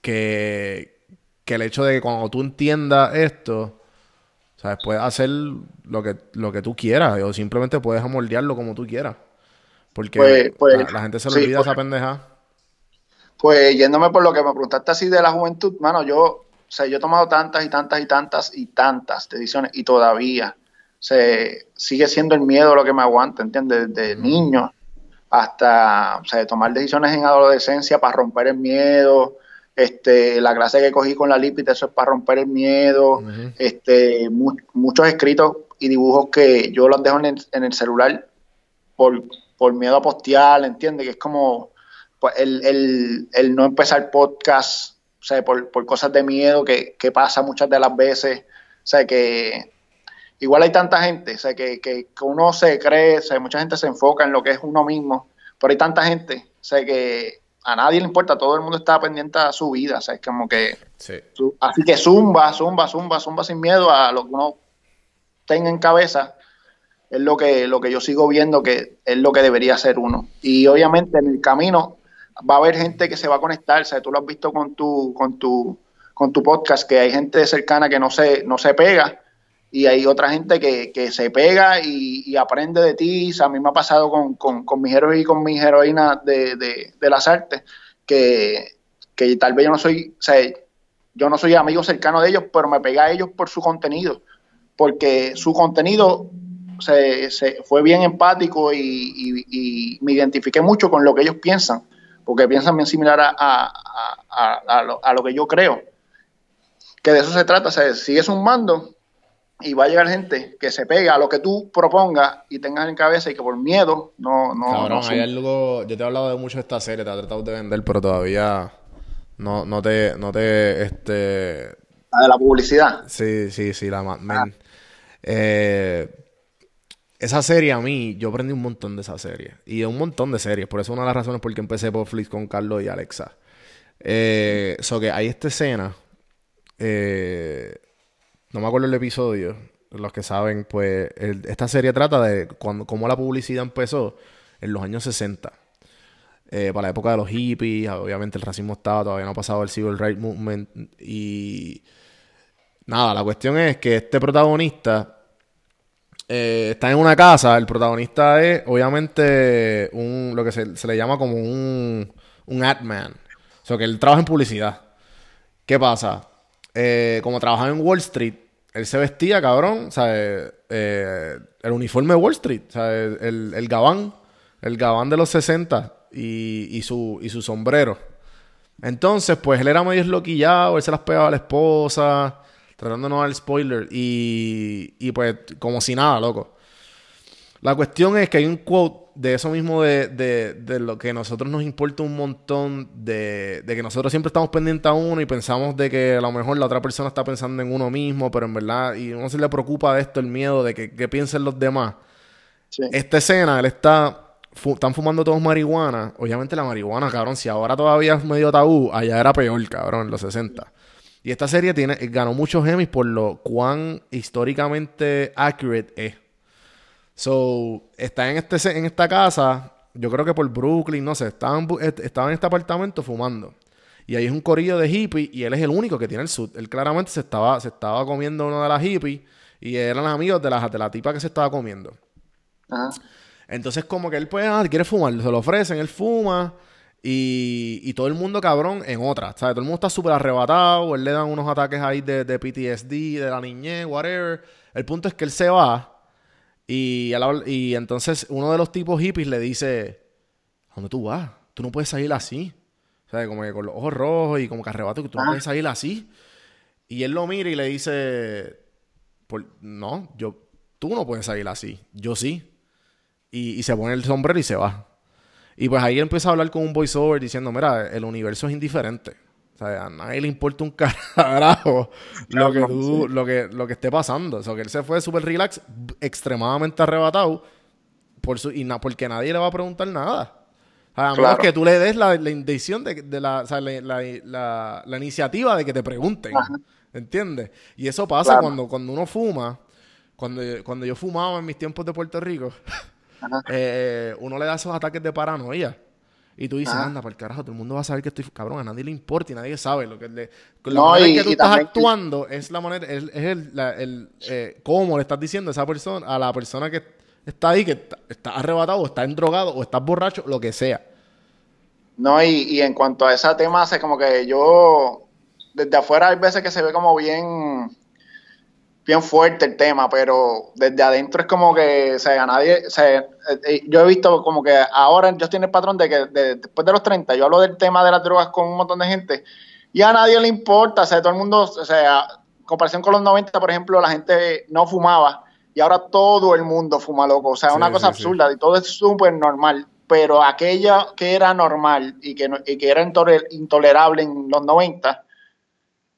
que, que el hecho de que cuando tú entiendas esto, ¿sabes? Puedes hacer lo que, lo que tú quieras o simplemente puedes amoldearlo como tú quieras. Porque Pues- pues, la, la gente se le sí, olvida pues- esa pendeja. Pues yéndome por lo que me preguntaste así de la juventud, mano, yo, o sea, yo he tomado tantas y tantas y tantas y tantas decisiones y todavía se sigue siendo el miedo lo que me aguanta, ¿entiendes? Desde niño hasta, o sea, tomar decisiones en adolescencia para romper el miedo, este, la clase que cogí con la lípida, eso es para romper el miedo, este, mu- muchos escritos y dibujos que yo los dejo en el, en el celular por, por miedo a postear, ¿entiendes? Que es como pues, el, el, el no empezar podcast, o sea, por, por cosas de miedo que, que pasa muchas de las veces, o sea, que igual hay tanta gente, o sea, que, que, que uno se cree, o sea, mucha gente se enfoca en lo que es uno mismo, pero hay tanta gente, o sea, que a nadie le importa, todo el mundo está pendiente a su vida, o sea, es como que Sí. Así que zumba, zumba, zumba, zumba sin miedo a lo que uno tenga en cabeza. Es lo que, lo que yo sigo viendo que es lo que debería ser uno. Y obviamente en el camino va a haber gente que se va a conectar. O sea, tú lo has visto con tu, con tu, con tu podcast, que hay gente cercana que no se, no se pega. Y hay otra gente que, que se pega y, aprende de ti. A mí me ha pasado con, con, mis héroes y con mis heroínas de, de, las artes, que, que tal vez yo no soy, o sea, yo no soy amigo cercano de ellos, pero me pegué a ellos por su contenido, porque su contenido se, se fue bien empático y, y- me identifiqué mucho con lo que ellos piensan, porque piensan bien similar a, a- a- a- lo, lo que yo creo. Que de eso se trata, o sea, sigues un mando y va a llegar gente que se pega a lo que tú propongas y tengas en cabeza y que por miedo no... no, Cabrón, no hay algo. Yo te he hablado de mucho de esta serie, te he tratado de vender, pero todavía no, no te, no te, este, la de la publicidad. Sí, sí, sí, la Mad Men. Eh, esa serie a mí, yo aprendí un montón de esa serie. Y de un montón de series. Por eso una de las razones por que empecé por Flix con Carlos y Alexa. Eh, so que hay esta escena. eh, no me acuerdo el episodio. Los que saben, pues, esta serie trata de cuando, cómo la publicidad empezó en los años 60 eh, para la época de los hippies, obviamente el racismo estaba, todavía no ha pasado el Civil Rights Movement y nada, la cuestión es que este protagonista eh, está en una casa, el protagonista es obviamente un, lo que se, se le llama como un, un ad man, O sea, que él trabaja en publicidad. ¿Qué pasa? Eh, como trabajaba en Wall Street, él se vestía, cabrón, sea, eh, el uniforme de Wall Street, sea, el, el gabán, el gabán de los 60 y, y, su, y su sombrero. Entonces, pues él era medio esloquillado, él se las pegaba a la esposa, tratando de no dar spoiler, y, y pues como si nada, loco. La cuestión es que hay un quote de eso mismo de, de, de lo que a nosotros nos importa un montón, de, de, que nosotros siempre estamos pendientes a uno y pensamos de que a lo mejor la otra persona está pensando en uno mismo, pero en verdad, y uno se le preocupa de esto, el miedo de que, que piensen los demás. Sí. Esta escena, él está, están fumando todos marihuana. Obviamente la marihuana, cabrón, si ahora todavía es medio tabú, allá era peor, cabrón, en los 60. Y esta serie tiene, ganó muchos Emmys por lo cuán históricamente accurate es. So, está en, este, en esta casa, yo creo que por Brooklyn, no sé, estaba en, estaba en este apartamento fumando. Y ahí es un corillo de hippies y él es el único que tiene el sud. Él claramente se estaba, se estaba comiendo una de las hippies y eran amigos de la, de la tipa que se estaba comiendo. Ajá. Entonces, como que él, pues, ah, quiere fumar, se lo ofrecen, él fuma. Y, y todo el mundo, cabrón, en otra. ¿sabes? Todo el mundo está súper arrebatado. Él le dan unos ataques ahí de, de PTSD, de la niñez, whatever. El punto es que él se va. Y, y entonces uno de los tipos hippies le dice: ¿A dónde tú vas? Tú no puedes salir así. O sea, como que con los ojos rojos y como que arrebato, que tú no Ah. puedes salir así. Y él lo mira y le dice: "Por- No, yo, tú no puedes salir así. Yo sí y, y se pone el sombrero y se va. Y pues ahí empieza a hablar con un voiceover diciendo, mira, el universo es indiferente. O sea, a nadie le importa un carajo lo que, tú, lo que, lo que esté pasando. O sea, que él se fue súper relax, extremadamente arrebatado, por su, y na- porque nadie le va a preguntar nada. O sea, a menos que tú le des la, la intención de, de la, o sea, la, la- la- iniciativa de que te pregunten. Ajá. ¿Entiendes? Y eso pasa Claro. cuando, cuando uno fuma. Cuando, cuando yo fumaba en mis tiempos de Puerto Rico, eh, uno le da esos ataques de paranoia. Y tú dices, anda, para el carajo, todo el mundo va a saber que estoy... Cabrón, a nadie le importa y nadie sabe. Lo que le, la No, manera en y- que tú y estás también- actuando es la manera... Es, es el, la- el, eh, cómo le estás diciendo a esa persona, a la persona que está ahí, que está, está arrebatado, o está endrogado, o está borracho, lo que sea. No, y, y en cuanto a ese tema, hace como que yo, desde afuera hay veces que se ve como bien, bien fuerte el tema, pero desde adentro es como que, o sea, a nadie, o sea, eh, eh, yo he visto como que ahora yo estoy en el patrón de que de- después de los 30, yo hablo del tema de las drogas con un montón de gente y a nadie le importa, o sea, todo el mundo, o sea, en comparación con los 90, por ejemplo, la gente no fumaba y ahora todo el mundo fuma loco, o sea, Sí, una cosa sí, sí. absurda y todo es súper normal, pero aquella que era normal y que, no- y que era intole- intolerable en los 90,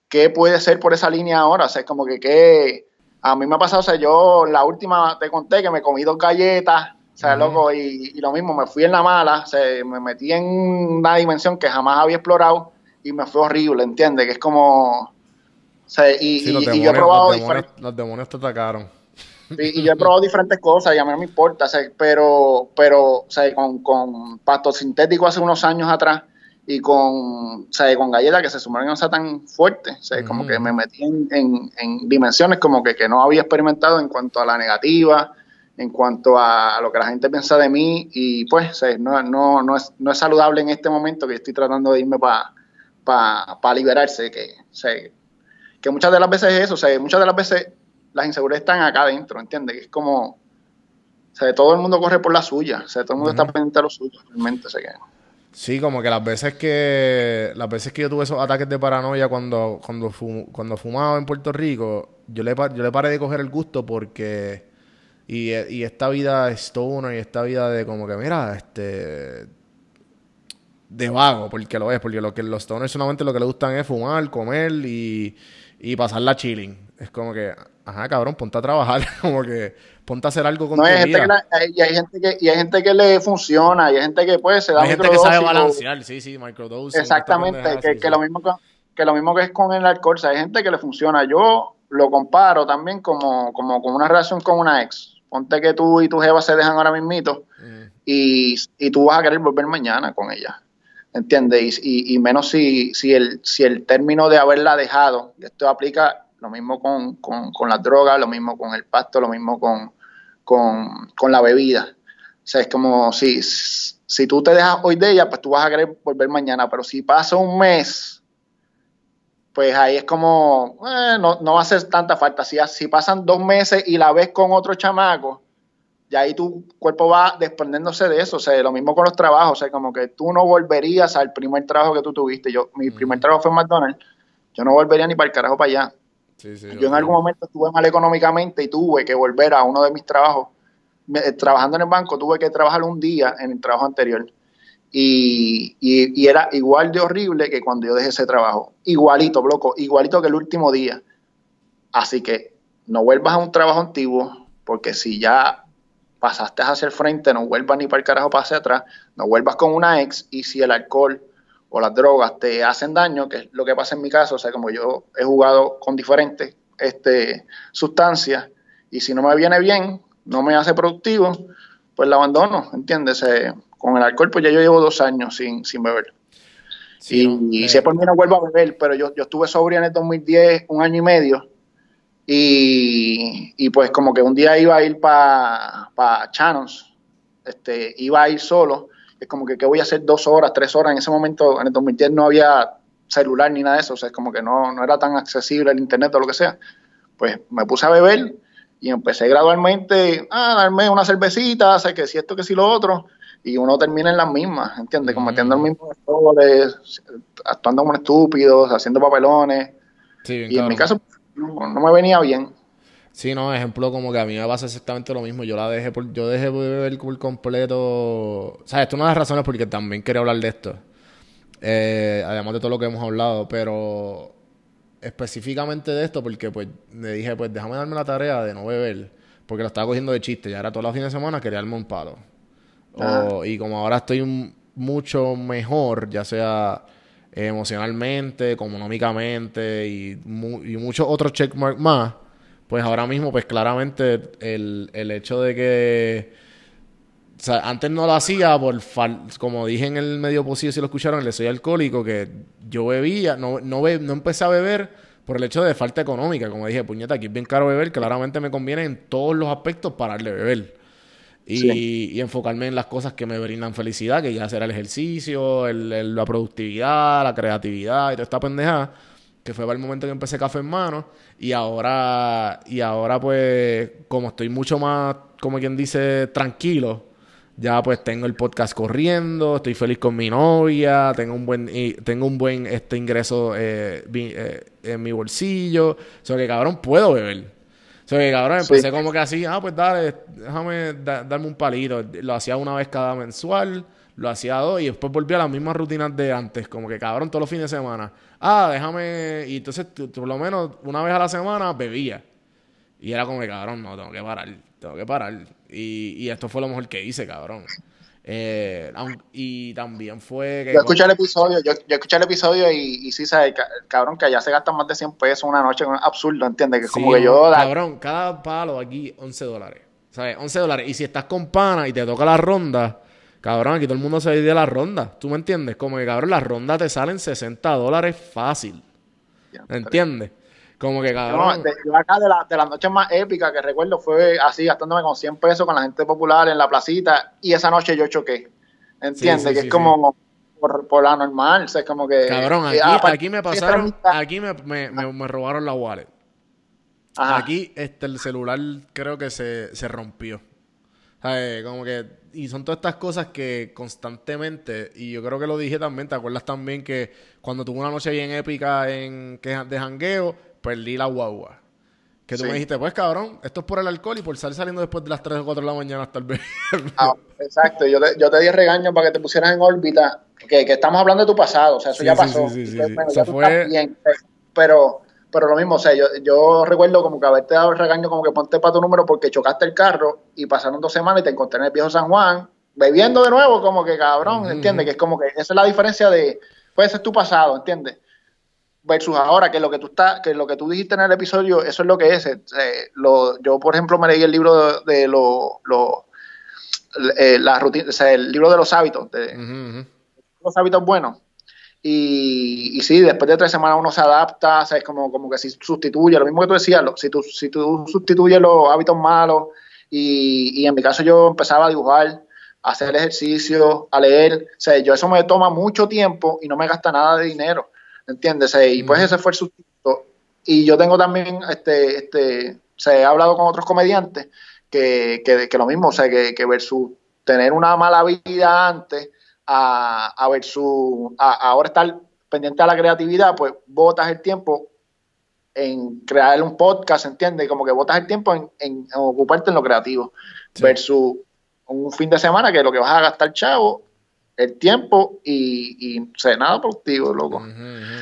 ¿qué puede ser por esa línea ahora? O sea, es como que, que a mí me ha pasado, o sea, yo la última te conté que me comí dos galletas, o sea, loco, y, y lo mismo, me fui en la mala, o sea, me metí en una dimensión que jamás había explorado y me fue horrible, ¿entiendes? Que es como... O sea, y, Sí, y- yo he probado los, diferentes... demonios, los demonios te atacaron. Y, y yo he probado diferentes cosas y a mí no me importa, o sea, pero, pero o sea, con, con pasto sintético hace unos años atrás y con, o sea, con galletas que se sumaron no sea tan fuerte, o sea, como que me metí en, en- en dimensiones como que, que no había experimentado en cuanto a la negativa, en cuanto a, a lo que la gente piensa de mí y pues o sea, no, no, no, es, no es saludable en este momento que estoy tratando de irme para para liberarse, que, que muchas de las veces es eso, o sea, muchas de las veces las inseguridades están acá adentro, ¿entiendes? Que es como, o sea, todo el mundo corre por la suya, o sea, todo el mundo está pendiente de lo suyo, realmente, o sea, que, Sí, como que las veces que las veces que yo tuve esos ataques de paranoia cuando cuando fu- cuando fumaba en Puerto Rico, yo le yo le paré de coger el gusto porque y, y esta vida stoner y esta vida de como que mira, este de vago, porque lo es, porque lo que los stoners solamente lo que le gustan es fumar, comer y, y pasarla chilling. Es como que, ajá, cabrón, ponte a trabajar, como que ponte a hacer algo con no, tu hay gente vida. que la- hay- y hay gente que y hay gente que le funciona, y hay gente que pues se da Hay gente que sabe o- balancear, sí, sí, microdosing. Exactamente, esta que, sí. lo mismo que, que lo mismo que es con el alcohol, o sea, hay gente que le funciona. Yo lo comparo también como, como con una relación con una ex. Ponte que tú y tu jeva se dejan ahora mismito Mm. y, y tú vas a querer volver mañana con ella. ¿Entiendes? Y, y, menos si, si, el, si el término de haberla dejado, y esto aplica lo mismo con, con, con las drogas, lo mismo con el pasto, lo mismo con, con, con la bebida. O sea, es como si, si tú te dejas hoy de ella, pues tú vas a querer volver mañana, pero si pasa un mes, pues ahí es como, eh, no, no va a hacer tanta falta. Si, si pasan dos meses y la ves con otro chamaco, ya ahí tu cuerpo va desprendiéndose de eso. O sea, lo mismo con los trabajos. O sea, como que tú no volverías al primer trabajo que tú tuviste. Yo, mi primer trabajo fue en McDonald's. Yo no volvería ni para el carajo para allá. Yo en algún momento estuve mal económicamente y tuve que volver a uno de mis trabajos. Eh, trabajando en el banco, tuve que trabajar un día en el trabajo anterior. Y, y, era igual de horrible que cuando yo dejé ese trabajo. Igualito, bloco, igualito que el último día. Así que no vuelvas a un trabajo antiguo, porque si ya pasaste hacia el frente, no vuelvas ni para el carajo para hacia atrás, no vuelvas con una ex y si el alcohol o las drogas te hacen daño, que es lo que pasa en mi caso, o sea, como yo he jugado con diferentes este, sustancias y si no me viene bien, no me hace productivo, pues la abandono, ¿entiendes? Eh, con el alcohol, pues ya yo llevo dos años sin, sin beber. y, eh. si por mí no vuelvo a beber, pero yo, yo estuve sobria en el 2010, un año y medio, y, pues como que un día iba a ir para pa Chanos, este, iba a ir solo, es como que ¿qué voy a hacer dos horas, tres horas? En ese momento, en el 2010 no había celular ni nada de eso, o sea, es como que no, no era tan accesible el internet o lo que sea. Pues me puse a beber y empecé gradualmente a darme una cervecita, sé que si esto, que si lo otro, y uno termina en las mismas, ¿entiendes? Cometiendo los mismos errores, actuando como estúpidos, haciendo papelones. y en mi caso, no, me venía bien. Sí, no, ejemplo, como que a mí me pasa exactamente lo mismo. Yo la dejé por, yo dejé de beber por completo. ¿Sabes? Esto es una de las razones porque también quería hablar de esto. Eh, además de todo lo que hemos hablado, pero específicamente de esto, porque pues me dije, pues déjame darme la tarea de no beber, porque lo estaba cogiendo de chiste. Ya era todos los fines de semana, quería darme un palo. Ah. y como ahora estoy mucho mejor, ya sea emocionalmente, económicamente y, y muchos otros checkmarks más, pues ahora mismo, pues claramente el, el hecho de que o sea, antes no lo hacía por como dije en el medio posible si lo escucharon, le soy alcohólico, que yo bebía, no, no, no empecé a beber por el hecho de falta económica. Como dije, puñeta, aquí es bien caro beber, claramente me conviene en todos los aspectos pararle de beber. Y, enfocarme en las cosas que me brindan felicidad, que ya será el ejercicio, el, la productividad, la creatividad y toda esta pendeja, que fue para el momento que empecé café en mano. Y ahora, y ahora pues, como estoy mucho más, como quien dice, tranquilo, ya pues tengo el podcast corriendo, estoy feliz con mi novia, tengo un buen, tengo un buen este ingreso eh, eh, en mi bolsillo. O sea que cabrón, puedo beber. O sea, que cabrón, empecé como que así, ah, pues dale, déjame darme un palito. Lo hacía una vez cada mensual, lo hacía dos y después volví a las mismas rutinas de antes, como que cabrón todos los fines de semana. Ah, déjame. Y entonces, por lo menos una vez a la semana bebía. Y era como que cabrón, no, tengo que parar, tengo que parar. Y, y esto fue lo mejor que hice, cabrón. Eh, y también fue que... Yo escuché el episodio, yo, yo escuché el episodio y, y sí, sabes, cabrón, que allá se gastan más de 100 pesos una noche, es absurdo, ¿entiendes? Que como que yo... Cabrón, cada palo aquí 11 dólares, ¿sabes? 11 dólares. Y si estás con pana y te toca la ronda, cabrón, aquí todo el mundo se divide la ronda, ¿tú me entiendes? Como que, cabrón, la ronda te salen 60 dólares fácil, ¿entiendes? Como que cabrón. yo acá de, la, de las noches más épicas que recuerdo fue así, gastándome con 100 pesos con la gente popular en la placita y esa noche yo choqué. ¿Entiendes? que es como por, la normal. O sea, como que. Cabrón, aquí, ah, aquí me pasaron. Aquí me, me, me, robaron la wallet. Aquí este, el celular creo que se, se rompió. Como que. Y son todas estas cosas que constantemente. Y yo creo que lo dije también. ¿Te acuerdas también que cuando tuve una noche bien épica en que de jangueo? perdí la guagua. Que tú me dijiste, pues cabrón, esto es por el alcohol y por salir saliendo después de las 3 o 4 de la mañana hasta el vez. ah, exacto, yo te, yo te di regaño para que te pusieras en órbita, que, que estamos hablando de tu pasado, o sea, eso ya pasó. Sí, sí, fue... bien, pero, pero lo mismo, o sea, yo, yo recuerdo como que haberte dado el regaño como que ponte para tu número porque chocaste el carro y pasaron dos semanas y te encontré en el viejo San Juan, bebiendo de nuevo, como que cabrón, ¿entiendes? Que es como que esa es la diferencia de, puede ser tu pasado, ¿entiendes? versus ahora, que lo que tú está, que lo que tú dijiste en el episodio, eso es lo que es. Eh, lo, yo, por ejemplo, me leí el libro de, lo, eh, la rutina, o sea, el libro de los hábitos, de los hábitos buenos. Y, y sí, después de tres semanas uno se adapta, o como, como que si sustituye, lo mismo que tú decías, si tú, si tú sustituyes los hábitos malos, y, y en mi caso yo empezaba a dibujar, a hacer ejercicio, a leer. O sea, yo eso me toma mucho tiempo y no me gasta nada de dinero, ¿entiendes? O sea, y pues ese fue el sustituto. Y yo tengo también, este, este, se he hablado con otros comediantes que, que, que lo mismo, o sea, que, que versus tener una mala vida antes a, a versus a, ahora estar pendiente a la creatividad, pues botas el tiempo en crear un podcast, ¿entiendes? Como que botas el tiempo en, en ocuparte en lo creativo versus un fin de semana que lo que vas a gastar, chavo, el tiempo y, y sea, nada productivo, loco.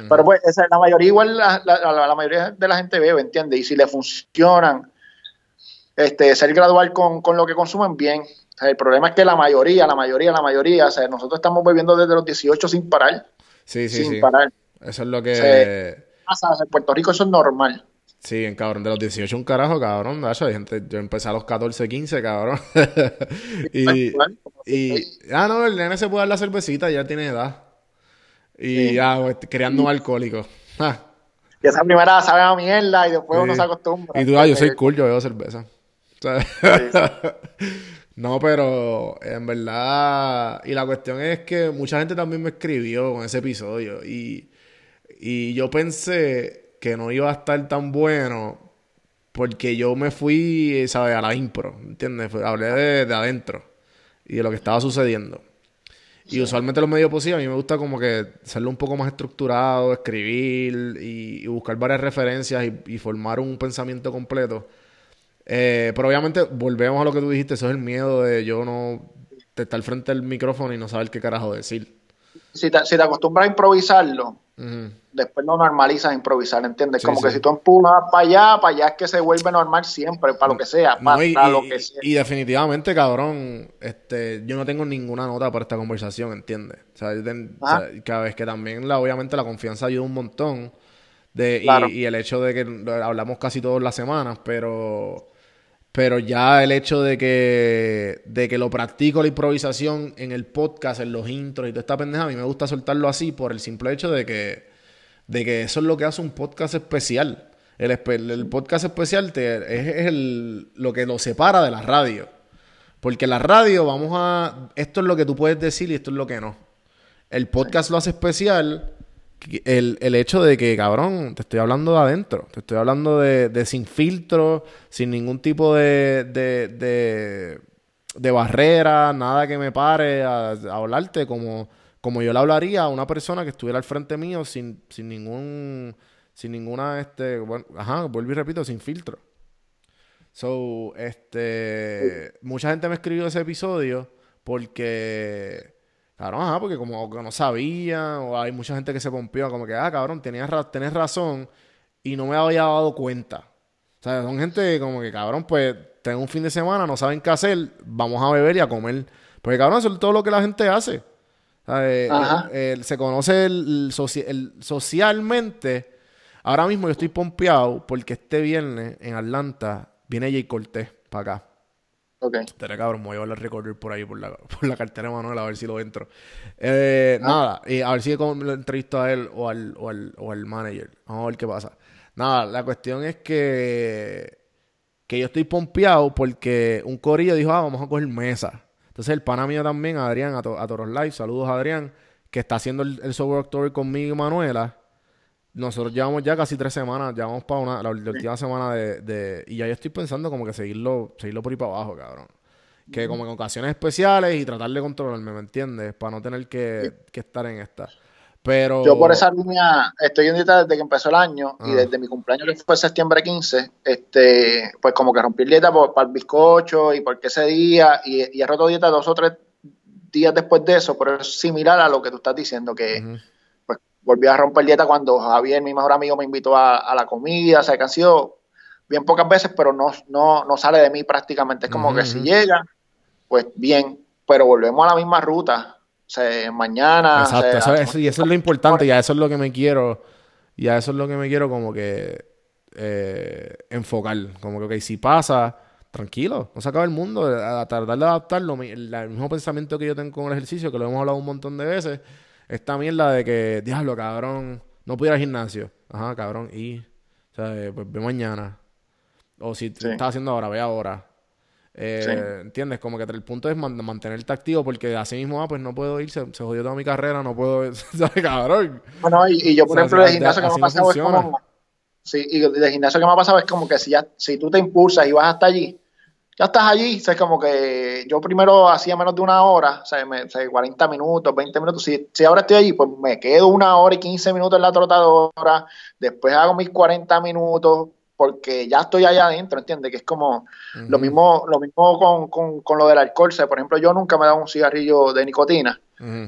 Pero pues esa, la mayoría igual, la, la, la, mayoría de la gente bebe, ¿entiendes? Y si le funcionan, este, ser gradual con, con lo que consumen, bien. O sea, el problema es que la mayoría, la mayoría, la mayoría, o sea, nosotros estamos bebiendo desde los 18 sin parar. Sí, sí, sin sí. parar. Eso es lo que... O sea, pasa, en Puerto Rico eso es normal. Sí, en cabrón, de los 18 un carajo, cabrón. Hay gente, yo empecé a los 14, 15, cabrón. y, y, ah, no, el nene se puede dar la cervecita, ya tiene edad. Y Sí. ya, pues, creando un alcohólico. Ah, Y esa primera sabe a mierda y después Sí. uno se acostumbra. Y tú, ah, yo soy cool, yo bebo cerveza. O sea, sí. No, pero en verdad, y la cuestión es que mucha gente también me escribió con ese episodio y, y yo pensé que no iba a estar tan bueno porque yo me fui, ¿sabes? A la impro, ¿entiendes? Hablé de, de adentro y de lo que estaba sucediendo. Y usualmente los medios posibles a mí me gusta como que hacerlo un poco más estructurado, escribir y, y buscar varias referencias y, y formar un pensamiento completo. Eh, pero obviamente volvemos a lo que tú dijiste, eso es el miedo de yo no de estar frente al micrófono y no saber qué carajo decir. Si, te, si te acostumbras a improvisarlo, después no normalizas improvisar, ¿entiendes? Sí, Como que si tú empujas para allá, para allá es que se vuelve normal siempre, para lo que sea, para No, y, lo y- que sea. y definitivamente, cabrón, este, yo no tengo ninguna nota para esta conversación, ¿entiendes? O sea, yo ten- o Ajá. sea, cada vez que también, la, obviamente, la confianza ayuda un montón. De, y- Claro. y, el hecho de que lo hablamos casi todas las semanas, pero, pero ya el hecho de que, de que lo practico la improvisación en el podcast, en los intros y toda esta pendeja, a mí me gusta soltarlo así por el simple hecho de que, de que eso es lo que hace un podcast especial. El, el podcast especial te- es, es el- lo que lo separa de la radio. Porque la radio, vamos a. Esto es lo que tú puedes decir y esto es lo que no. El podcast lo hace especial. El, hecho de que, cabrón, te estoy hablando de adentro. Te estoy hablando de, sin filtro, sin ningún tipo de, de, de, de barrera, nada que me pare a, a hablarte como, como yo le hablaría a una persona que estuviera al frente mío sin, sin ningún. Sin ninguna, este, bueno, ajá, vuelvo y repito, sin filtro. So, este, mucha gente me escribió ese episodio porque, cabrón, ajá, porque como que no sabía, o hay mucha gente que se pompió, como que, ah, cabrón, tenías, ra- tenés razón y no me había dado cuenta. O sea, son gente como que, cabrón, pues, tengo un fin de semana, no saben qué hacer, vamos a beber y a comer. Porque, cabrón, eso es todo lo que la gente hace. O sea, eh, Ajá. eh, el- se conoce el, el soci- el- socialmente. Ahora mismo yo estoy pompeado porque este viernes en Atlanta viene Jay Cortés para acá. Ok. Estaré cabrón, me voy a llevar el recorder por ahí, por la, por la cartera de Manuel, a ver si lo entro. Eh, Nada, y a ver si lo entrevisto a él o al, o, al, o al manager. Vamos a ver qué pasa. Nada, la cuestión es que, que yo estoy pompeado porque un corillo dijo, ah, vamos a coger mesa. Entonces el pana mío también, Adrián, a, To- a Toros Live, saludos Adrián, que está haciendo el, el Sober October conmigo y Manuela. Nosotros llevamos ya casi tres semanas, llevamos para una, la, la última semana de, de- Y ya yo estoy pensando como que seguirlo, seguirlo por ahí para abajo, cabrón. Que como en ocasiones especiales y tratar de controlarme, ¿me entiendes? Para no tener que, que estar en esta. Pero... Yo por esa línea estoy en dieta desde que empezó el año y Ah. desde mi cumpleaños que fue septiembre 15, este, pues como que rompí dieta por, para el bizcocho y porque ese día y, y he roto dieta dos o tres días después de eso, pero es similar a lo que tú estás diciendo, que volví a romper dieta cuando Javier, mi mejor amigo, me invitó a, a la comida, o sea que han sido bien pocas veces, pero no, no, no sale de mí prácticamente, es como que si llega, pues bien, pero volvemos a la misma ruta. O sea, mañana. o sea, Exacto, eso, eso- y eso es lo importante, y a eso es lo que me quiero, y a eso es lo que me quiero como que eh, enfocar, como que, ok, si pasa, tranquilo, no se acaba el mundo, a tardar de adaptarlo, el mismo pensamiento que yo tengo con el ejercicio, que lo hemos hablado un montón de veces, esta mierda de que, diablo, cabrón, no puedo ir al gimnasio, ajá, cabrón, y, o sea, eh, pues ve mañana, o si te Sí. estás haciendo ahora, ve ahora. Eh, ¿Entiendes? Como que el punto es man- mantenerte activo porque así mismo, ah, pues no puedo ir, se, se jodió toda mi carrera, no puedo, ¿sabes, cabrón? Bueno, y, y yo, por O sea, ejemplo, de gimnasio que me ha no pasado es como. Sí, y de gimnasio que me ha pasado es como que si ya, si tú te impulsas y vas hasta allí, ya estás allí, o sea, es como que yo primero hacía menos de una hora, o sea, me- o sea, 40 minutos, 20 minutos. Si, si ahora estoy allí, pues me quedo una hora y 15 minutos en la trotadora, después hago mis 40 minutos, porque ya estoy allá adentro, ¿entiendes? Que es como lo mismo, lo mismo con, con, con lo del alcohol. O sea, por ejemplo, yo nunca me he dado un cigarrillo de nicotina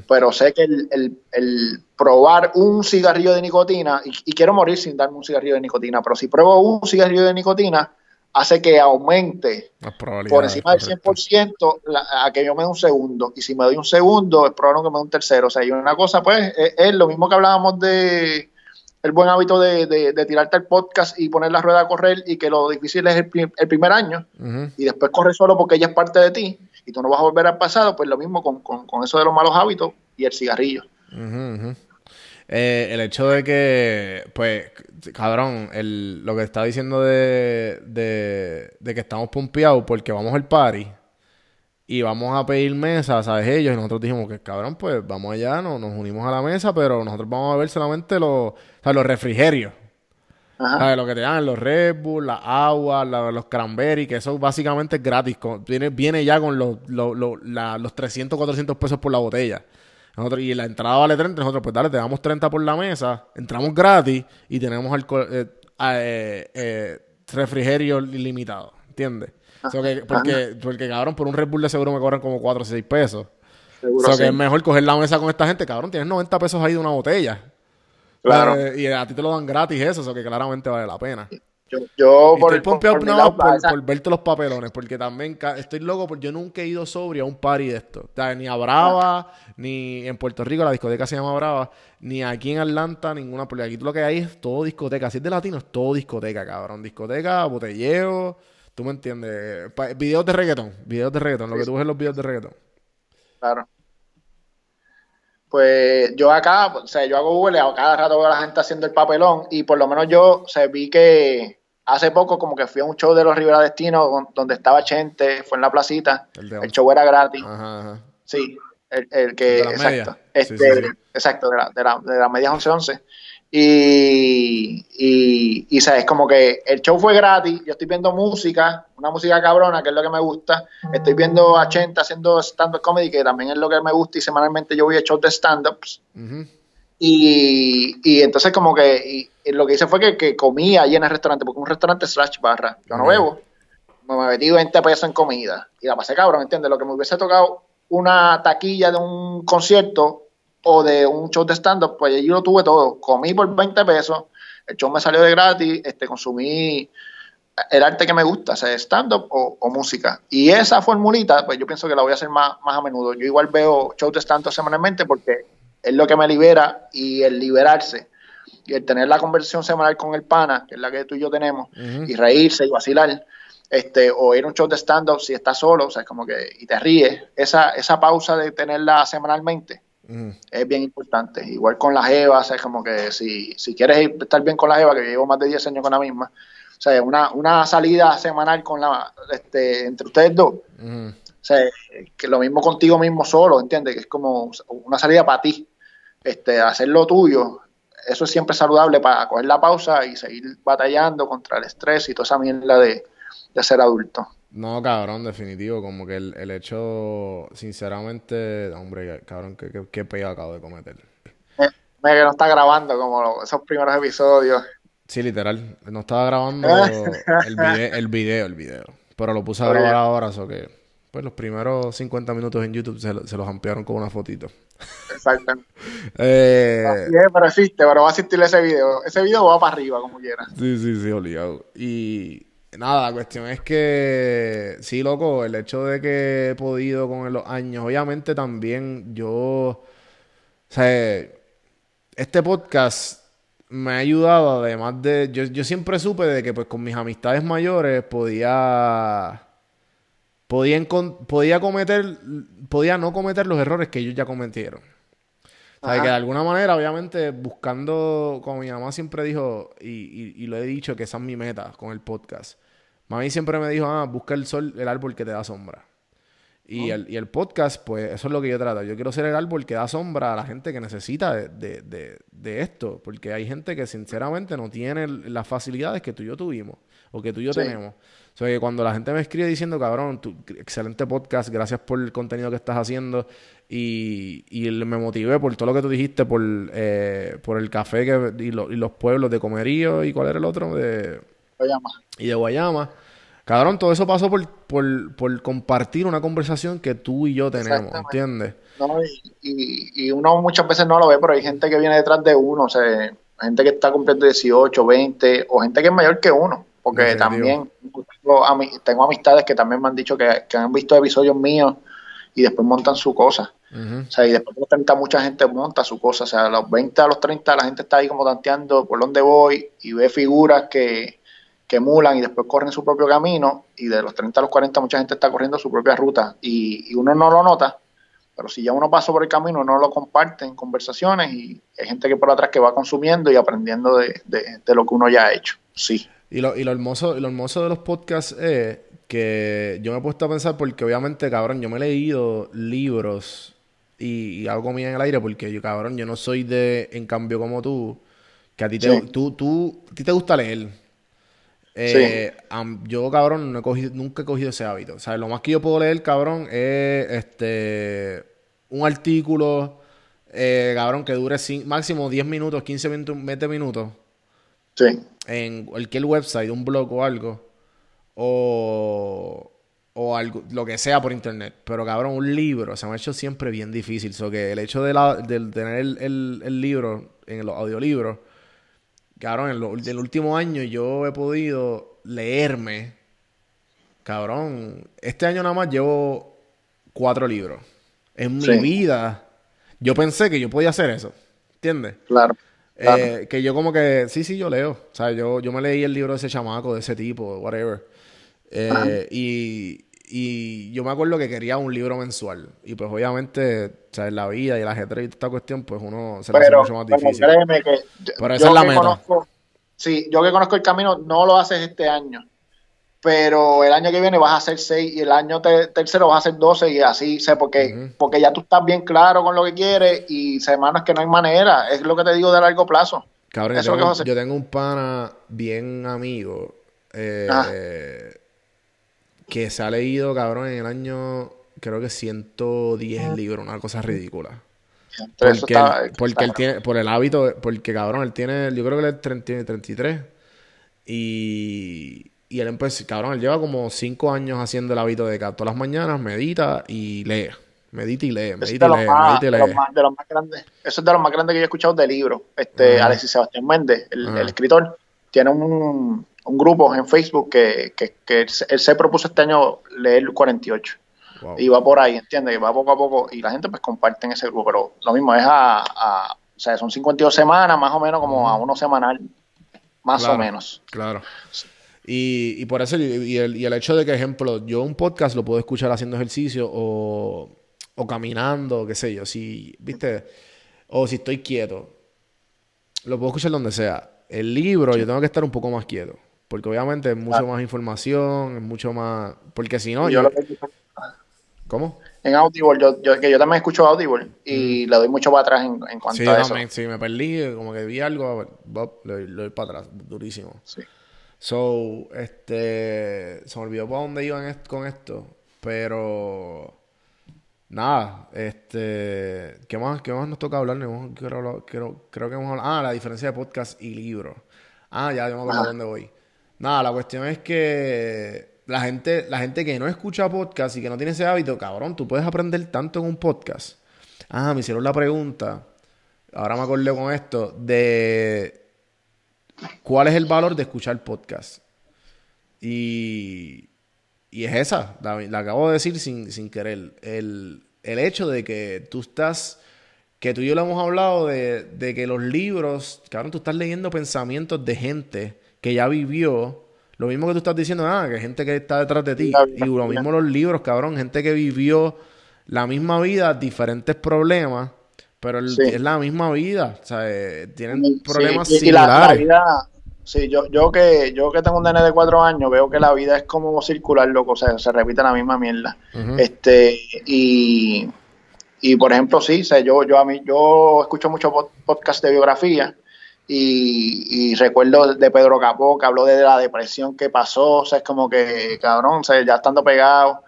pero sé que el, el- el probar un cigarrillo de nicotina, y, y quiero morir sin darme un cigarrillo de nicotina, pero si pruebo un cigarrillo de nicotina, hace que aumente por encima del correcto. 100% la- a que yo me dé un segundo. Y si me doy un segundo, es probable que me dé un tercero. O sea, y una cosa, pues, es, es lo mismo que hablábamos de el buen hábito de, de- de tirarte al podcast y poner la rueda a correr y que lo difícil es el, pri- el primer año y después corre solo porque ella es parte de ti y tú no vas a volver al pasado, pues lo mismo con, con- con eso de los malos hábitos y el cigarrillo. Eh, el hecho de que, pues, cabrón, el, lo que está diciendo de, de, de que estamos pompeados porque vamos al party y vamos a pedir mesa, ¿sabes? Ellos, y nosotros dijimos que, cabrón, pues vamos allá, no, nos unimos a la mesa, pero nosotros vamos a ver solamente los, o sea, los refrigerios. Ajá. ¿Sabes? Lo que te dan los Red Bull, la agua, la- los cranberry, que eso básicamente es gratis. con- viene, viene ya con los, los, los, la- los 300, 400 pesos por la botella. Nosotros, y la entrada vale 30, nosotros pues dale, te damos 30 por la mesa, entramos gratis y tenemos alcohol, eh, eh, eh, refrigerio ilimitado, ¿entiendes? Sea, que- porque, porque, cabrón, por un Red Bull de seguro me cobran como 4 o 6 pesos. O sea, sí. que es mejor coger la mesa con esta gente, cabrón, tienes 90 pesos ahí de una botella. Claro. Y a ti te lo dan gratis eso, o que claramente vale la pena. Yo, yo Y por estoy el por, pompeado por lado, por, verte los papelones, porque también estoy loco, porque yo nunca he ido sobrio a un party de esto. O sea, ni a Brava, ni en Puerto Rico, la discoteca se llama Brava, ni aquí en Atlanta, ninguna, porque aquí lo que hay es todo discoteca. Si es de latino, es todo discoteca, cabrón. Discoteca, botelleo, tú me entiendes. Pa- videos de reggaetón, videos de reggaetón, lo que tú ves en los videos de reggaetón. Claro. Pues yo acá, o sea, yo hago Google a cada rato veo a la gente haciendo el papelón y por lo menos yo, o sea, vi que hace poco como que fui a un show de los Rivera Destino donde estaba Chente, fue en la placita, El show era gratis, Ajá, ajá. sí, el, el que, De exacto, este, Sí, sí, sí. exacto, de la, de la, de las medias 11-11. Y, y, y, sabes, como que el show fue gratis, yo estoy viendo música, una música cabrona, que es lo que me gusta, estoy viendo a Chente haciendo stand-up comedy, que también es lo que me gusta, y semanalmente yo voy a shows de stand-ups, Ujú. Y, y entonces como que y- y lo que hice fue que, que comí allí en el restaurante, porque un restaurante slash barra, yo no bebo, me metí 20 pesos en comida, y la pasé cabrón, ¿entiendes? Lo que me hubiese tocado una taquilla de un concierto o de un show de stand-up, pues allí lo tuve todo, comí por 20 pesos, el show me salió de gratis, este consumí el arte que me gusta, sea stand-up o, o música. Y esa formulita, pues yo pienso que la voy a hacer más, más a menudo. Yo igual veo shows de stand-up semanalmente porque es lo que me libera y el liberarse y el tener la conversación semanal con el pana, que es la que tú y yo tenemos, y reírse y vacilar, este, o ir a un show de stand-up si estás solo, o sea, como que, y te ríes, esa, esa pausa de tenerla semanalmente es bien importante. Igual con la jeva, o sea, es como que si, si quieres ir- estar bien con la jeva, que llevo más de 10 años con la misma, o sea, una, una salida semanal con la, este, entre ustedes dos. O sea, que lo mismo contigo mismo solo, ¿entiendes? Que es como una salida para ti, este, hacer lo tuyo, eso es siempre saludable para coger la pausa y seguir batallando contra el estrés y toda esa mierda de, de ser adulto. No, cabrón, definitivo. Como que el, el hecho, sinceramente, hombre, cabrón, qué, qué, qué pecado acabo de cometer. Eh, mira que no está grabando como lo- esos primeros episodios. Sí, literal. No estaba grabando el video, el video, el video. Pero lo puse a grabar ahora, so que pues los primeros 50 minutos en YouTube se, se los ampliaron con una fotito. Exacto. Eh, Así es, pero existe, pero va a existir ese video. Ese video va para arriba, como quiera. Sí, sí, sí, obligado. Y nada, la cuestión es que, sí, loco, el hecho de que he podido con los años, obviamente también yo, o sea, este podcast me ha ayudado, además de, yo, yo siempre supe de que pues con mis amistades mayores podía, podía, podía cometer, podía no cometer los errores que ellos ya cometieron. O sea, que de alguna manera, obviamente, buscando, como mi mamá siempre dijo, y, y- y lo he dicho, que esa es mi meta con el podcast, Mami siempre me dijo, ah, busca el sol, el árbol que te da sombra. Y, el, y el podcast, pues eso es lo que yo trato. Yo quiero ser el árbol que da sombra a la gente que necesita de, de, de, de esto. Porque hay gente que sinceramente no tiene las facilidades que tú y yo tuvimos. O que tú y yo Sí. tenemos. O sea, que cuando la gente me escribe diciendo, cabrón, tu, excelente podcast, gracias por el contenido que estás haciendo. Y, me motivé por todo lo que tú dijiste, por, eh, por el café que, y, lo- y los pueblos de Comerío. ¿Y cuál era el otro? De, llama. y de Guayama. Cabrón, todo eso pasó por, por, por compartir una conversación que tú y yo tenemos. ¿entiendes? ¿no? Y, y- y uno muchas veces no lo ve, pero hay gente que viene detrás de uno, o sea, gente que está cumpliendo 18, 20, o gente que es mayor que uno, porque también tengo, tengo amistades que también me han dicho que, que han visto episodios míos y después montan su cosa. O sea, y después de los 30 mucha gente monta su cosa. O sea, a los 20 a los 30 la gente está ahí como tanteando por dónde voy y ve figuras que, que emulan y después corren su propio camino. Y de los 30 a los 40 mucha gente está corriendo su propia ruta. Y, y uno no lo nota, pero si ya uno pasó por el camino, uno lo comparte en conversaciones y hay gente que por atrás que va consumiendo y aprendiendo de, de- de lo que uno ya ha hecho. Sí. Y lo, y lo hermoso, y lo hermoso de los podcasts es que yo me he puesto a pensar porque obviamente, cabrón, yo me he leído libros y, y hago comida en el aire porque yo, cabrón, yo no soy de, en cambio como tú, que a ti te, Sí. tú, tú, a ti te gusta leer. Eh, am- yo, cabrón, no he cogido, nunca he cogido ese hábito. O sea, lo más que yo puedo leer, cabrón, es este un artículo, eh, cabrón, que dure máximo 10 minutos, 15 minutos, 20 minutos Sí. En cualquier website, un blog o algo, o, o algo, lo que sea por internet. Pero cabrón, un libro se me ha hecho siempre bien difícil. So que el hecho de, la, de tener el, el- el libro en los audiolibros, cabrón, en lo- el último año yo he podido leerme, cabrón, este año nada más llevo cuatro libros. En mi vida, yo pensé que yo podía hacer eso. ¿Entiendes? Claro. Claro. Eh, que yo como que, sí, sí, yo leo. O sea, yo, yo me leí el libro de ese chamaco, de ese tipo, whatever. Eh, y, y yo me acuerdo que quería un libro mensual. Y pues obviamente, o sea, en la vida y el ajedrez y toda esta cuestión, pues uno se le hace mucho más pero difícil. créeme que yo, Pero esa yo es la que meta. conozco, sí, yo que conozco el camino no lo haces este año, pero el año que viene vas a hacer 6 y el año te- tercero vas a hacer 12 y así, sé, porque, porque ya tú estás bien claro con lo que quieres y semanas que no hay manera, es lo que te digo de largo plazo. Cabrón, yo Eso es lo que tengo, yo tengo un pana bien amigo eh, Ah. que se ha leído, cabrón, en el año, creo que 110 libros, una cosa ridícula. Eso Porque, está- él, porque está- él tiene, por el hábito, porque cabrón, él tiene, yo creo que él tre- tiene 33. Y, y él empezó, cabrón, él lleva como 5 años haciendo el hábito de que todas las mañanas medita y lee. Medita y lee, medita y lee, más, medita y de los lee. más- de los más grandes. Eso es de los más grandes que yo he escuchado de libros. Este. Alexis Sebastián Méndez, el, escritor, tiene un, un grupo en Facebook que, que, que él, se- él se propuso este año leer 48. Wow. Y va por ahí, ¿entiendes? Que va poco a poco y la gente pues comparte en ese grupo, pero lo mismo es a, a- o sea, son 52 semanas, más o menos como a uno semanal, más Claro. o menos. Claro. Y, y por eso, y, y el, y el hecho de que, ejemplo, yo un podcast lo puedo escuchar haciendo ejercicio o, o caminando, qué sé yo, si, viste, o si estoy quieto, lo puedo escuchar donde sea. El libro, yo tengo que estar un poco más quieto, porque obviamente es mucho más información, es mucho más, porque si no, yo, yo lo que- ¿cómo? en Audible, yo, yo, que yo también escucho Audible y le doy mucho para atrás en, en cuanto Mm. Sí, a eso. también, si me perdí, como que vi algo, le, le doy para atrás, durísimo. Sí. So, este, se me olvidó para dónde iban con esto, pero nada, este, ¿qué más, qué más nos toca hablar? Hemos- Creo, creo, creo que hemos hablado, ah, la diferencia de podcast y libro. Ah, ya, yo me acuerdo dónde voy. Nada, la cuestión es que la gente, la gente que no escucha podcast y que no tiene ese hábito, cabrón, tú puedes aprender tanto en un podcast. Ah, me hicieron la pregunta, ahora me acordé con esto, de cuál es el valor de escuchar podcast. Y, y es esa, la, la acabo de decir sin, sin querer. El, el hecho de que tú estás, que tú y yo lo hemos hablado de, de que los libros, cabrón, tú estás leyendo pensamientos de gente que ya vivió. Lo mismo que tú estás diciendo, ah, que gente que está detrás de ti. Y lo mismo los libros, cabrón, gente que vivió la misma vida, diferentes problemas, pero el- Sí. es la misma vida. O sea, eh, tienen Sí, problemas y- y la- la similares. vida- Sí, yo, yo que yo que tengo un nene de cuatro años veo que la vida es como circular, loco, o sea, se repite la misma mierda. Este, y, y por ejemplo, sí, o sea, yo, yo a mí, yo escucho mucho pod- podcast de biografía y, y recuerdo de Pedro Capó que habló de la depresión que pasó, o sea, es como que, cabrón, o sea, ya estando pegado,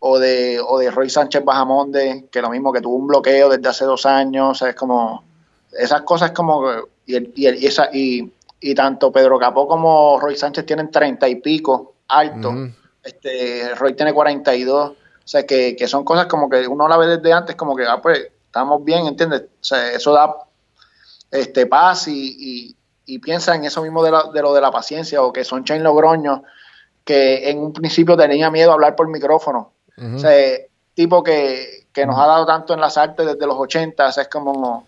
o de, o de Roy Sánchez Bajamonde, que lo mismo, que tuvo un bloqueo desde hace dos años, o sea, es como, esas cosas como, y, el- y, el- y esa, y, y tanto Pedro Capó como Roy Sánchez tienen treinta y pico alto, Ujú. este, Roy tiene 42, o sea, que, que son cosas como que uno la ve desde antes, como que, ah, pues, estamos bien, ¿entiendes? O sea, eso da este, paz y, y, y piensa en eso mismo de, la- de lo de la paciencia, o que son Chain Logroño, que en un principio tenía miedo a hablar por micrófono, Ujú. o sea, tipo que, que nos ha dado tanto en las artes desde los 80, o sea, es como,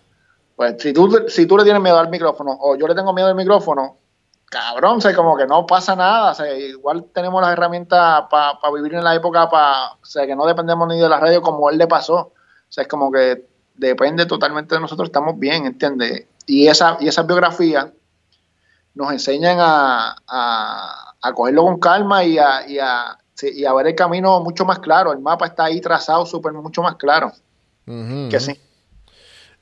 pues, si tú, si tú le tienes miedo al micrófono, o yo le tengo miedo al micrófono, cabrón, o sea, como que no pasa nada, o sea, igual tenemos las herramientas para vivir en la época, para, o sea, que no dependemos ni de la radio como él le pasó, o sea, es como que depende totalmente de nosotros, estamos bien, ¿entiendes? Y esa, y esas biografías nos enseñan a, a, a cogerlo con calma y a, y, a, sí, y a ver el camino mucho más claro, el mapa está ahí trazado súper mucho más claro, que sí.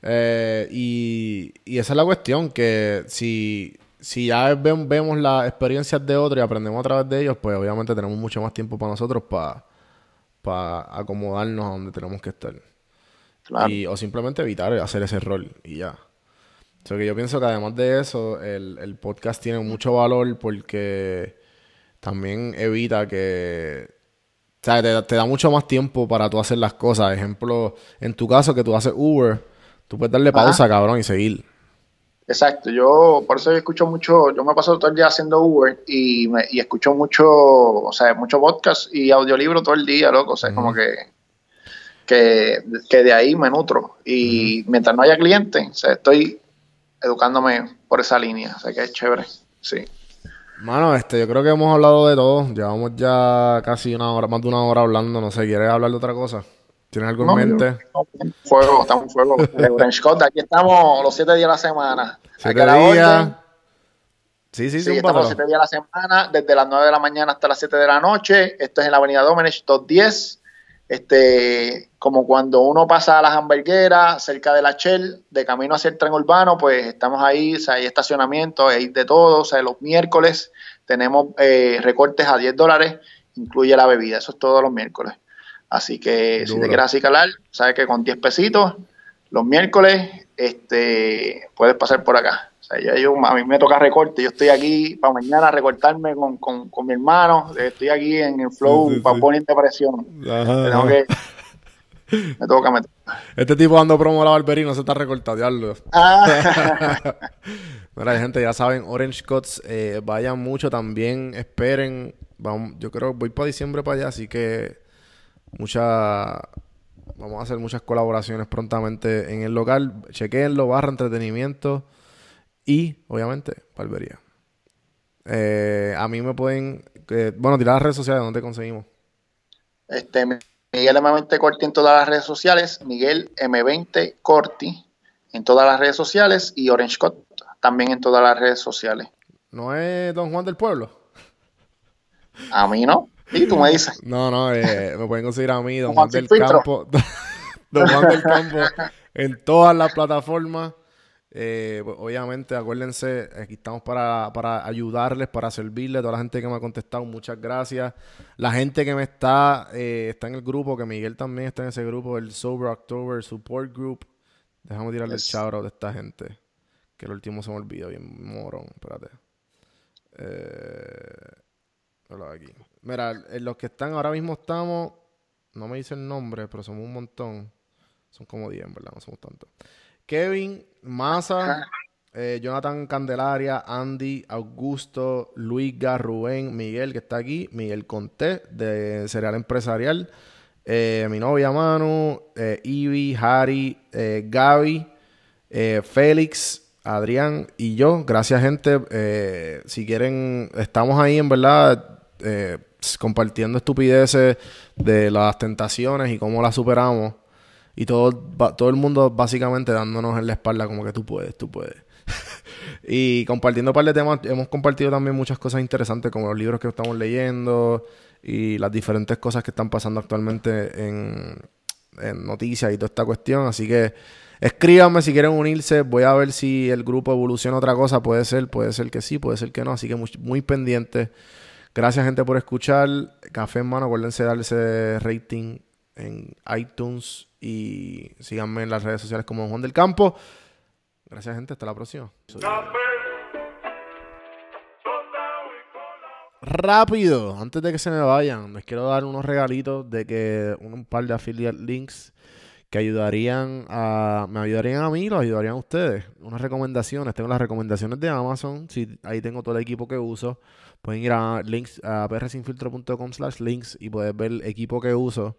Eh, y, y esa es la cuestión, que si, si ya ve- vemos las experiencias de otros y aprendemos a través de ellos, pues obviamente tenemos mucho más tiempo para nosotros para acomodarnos a donde tenemos que estar. Claro. Y, o simplemente evitar hacer ese rol y ya. O sea, que yo pienso que además de eso, el, el podcast tiene mucho valor porque también evita que... O sea, te, te da mucho más tiempo para tú hacer las cosas. Ejemplo, en tu caso que tú haces Uber, tú puedes darle Ajá. pausa, cabrón, y seguir. Exacto, yo por eso yo escucho mucho, yo me paso todo el día haciendo Uber y, me, y escucho mucho, o sea, mucho podcast y audiolibro todo el día, loco, o sea, como que, que, que de ahí me nutro y mientras no haya cliente, o sea, estoy educándome por esa línea, o sea, que es chévere, sí. Mano, este, yo creo que hemos hablado de todo. Llevamos ya casi una hora, más de una hora hablando. No sé, ¿quieres hablar de otra cosa? ¿Tienes algo en No, mente? yo- Fuego, estamos en fuego. Orange Scott, aquí estamos los siete días de la semana. Siete días. orden. Sí, sí, sí, estamos patrón. siete días a la semana, desde las 9 de la mañana hasta las 7 de la noche. Esto es en la avenida Domenech 210. Este, como cuando uno pasa a las hamburgueras cerca de la Shell, de camino hacia el tren urbano, pues estamos ahí, o sea, hay estacionamiento, hay de todo. O sea, los miércoles tenemos eh, recortes a 10 dólares, incluye la bebida. Eso es todos los miércoles. Así que si te quieres así calar, sabes que con 10 pesitos los miércoles este, puedes pasar por acá. Sea, ya yo, a mí me toca recorte. Yo estoy aquí para mañana a recortarme con, con, con mi hermano. Estoy aquí en el flow Sí, sí, para sí. poner presión. Ajá, Tengo que, me toca, me toca. Este tipo dando promo a la barbería no se está recortando. Ah, Mira, gente, ya saben, Orange Cuts, eh, vayan mucho también, esperen. Vamos, yo creo que voy para diciembre para allá, así que mucha, vamos a hacer muchas colaboraciones prontamente en el local. Chequenlo, barra entretenimiento y, obviamente, barbería. Eh, a mí me pueden, eh, bueno, tirar las redes sociales, ¿dónde te conseguimos? este, Miguel M20 Corti en todas las redes sociales. Miguel M20 Corti en todas las redes sociales. Y Orange Scott también en todas las redes sociales. ¿No es Don Juan del Pueblo? A mí no. Y tú me dices. No, no, eh, me pueden conseguir a mí, Don Juan Juan del filtro. Campo. Don Juan del Campo en todas las plataformas. Eh, pues, obviamente, acuérdense, aquí estamos para, para ayudarles, para servirles. Toda la gente que me ha contestado, muchas gracias. La gente que me está, eh, está en el grupo, que Miguel también está en ese grupo, el Sober October Support Group. Déjame tirarle Yes. el de esta gente. Que el último se me olvidó, bien morón. Espérate. Eh, aquí. Mira, en los que están ahora mismo estamos, no me dice el nombre, pero somos un montón. Son como 10, en verdad, no somos tantos. Kevin, Masa, eh, Jonathan Candelaria, Andy, Augusto, Luiga, Rubén, Miguel, que está aquí, Miguel Conté, de Cereal Empresarial, eh, mi novia Manu, eh, Ivy, Harry, eh, Gaby, Félix, Adrián y yo. Gracias, gente. Si quieren, estamos ahí en verdad compartiendo estupideces de las tentaciones y cómo las superamos. Y todo, todo el mundo básicamente dándonos en la espalda como que tú puedes, tú puedes. y compartiendo un par de temas, hemos compartido también muchas cosas interesantes como los libros que estamos leyendo y las diferentes cosas que están pasando actualmente en, noticias y toda esta cuestión. Así que escríbanme si quieren unirse. Voy a ver si el grupo evoluciona otra cosa. Puede ser, puede ser que sí, puede ser que no. Así que muy, muy pendiente. Gracias, gente, por escuchar. Café en mano. Acuérdense de darle ese rating en iTunes y síganme en las redes sociales como Juan del Campo. Gracias, gente. Hasta la próxima. Rápido, antes de que se me vayan, les quiero dar unos regalitos de que un par de affiliate links que ayudarían a me ayudarían a mí, los ayudarían a ustedes. Unas recomendaciones, tengo las recomendaciones de Amazon, si ahí tengo todo el equipo que uso. Pueden ir a links a prsinfiltro.com slash links y poder ver el equipo que uso.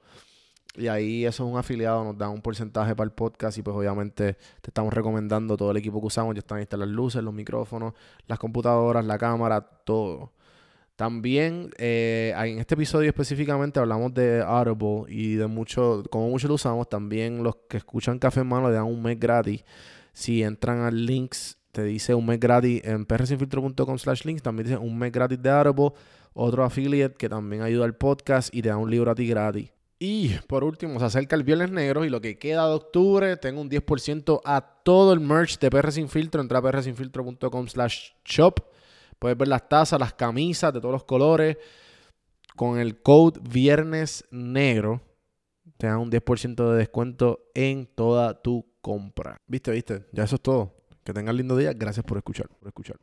Y ahí eso es un afiliado, nos da un porcentaje para el podcast y pues obviamente te estamos recomendando todo el equipo que usamos. Ya están ahí están las luces, los micrófonos, las computadoras, la cámara, todo. También eh, en este episodio específicamente hablamos de Audible y de mucho, como mucho lo usamos, también los que escuchan Café en Mano le dan un mes gratis. Si entran al links, te dice un mes gratis en prsinfiltro.com slash links, también dice un mes gratis de Audible, otro affiliate que también ayuda al podcast y te da un libro a ti gratis. Y por último, se acerca el Viernes Negro y lo que queda de octubre, tengo un 10% a todo el merch de PR Sin Filtro. Entra a prsinfiltro.com slash shop. Puedes ver las tazas, las camisas de todos los colores. Con el code Viernes Negro te dan un 10% de descuento en toda tu compra. ¿Viste, viste? Ya eso es todo. Que tengan lindo día. Gracias por escuchar. Por escuchar.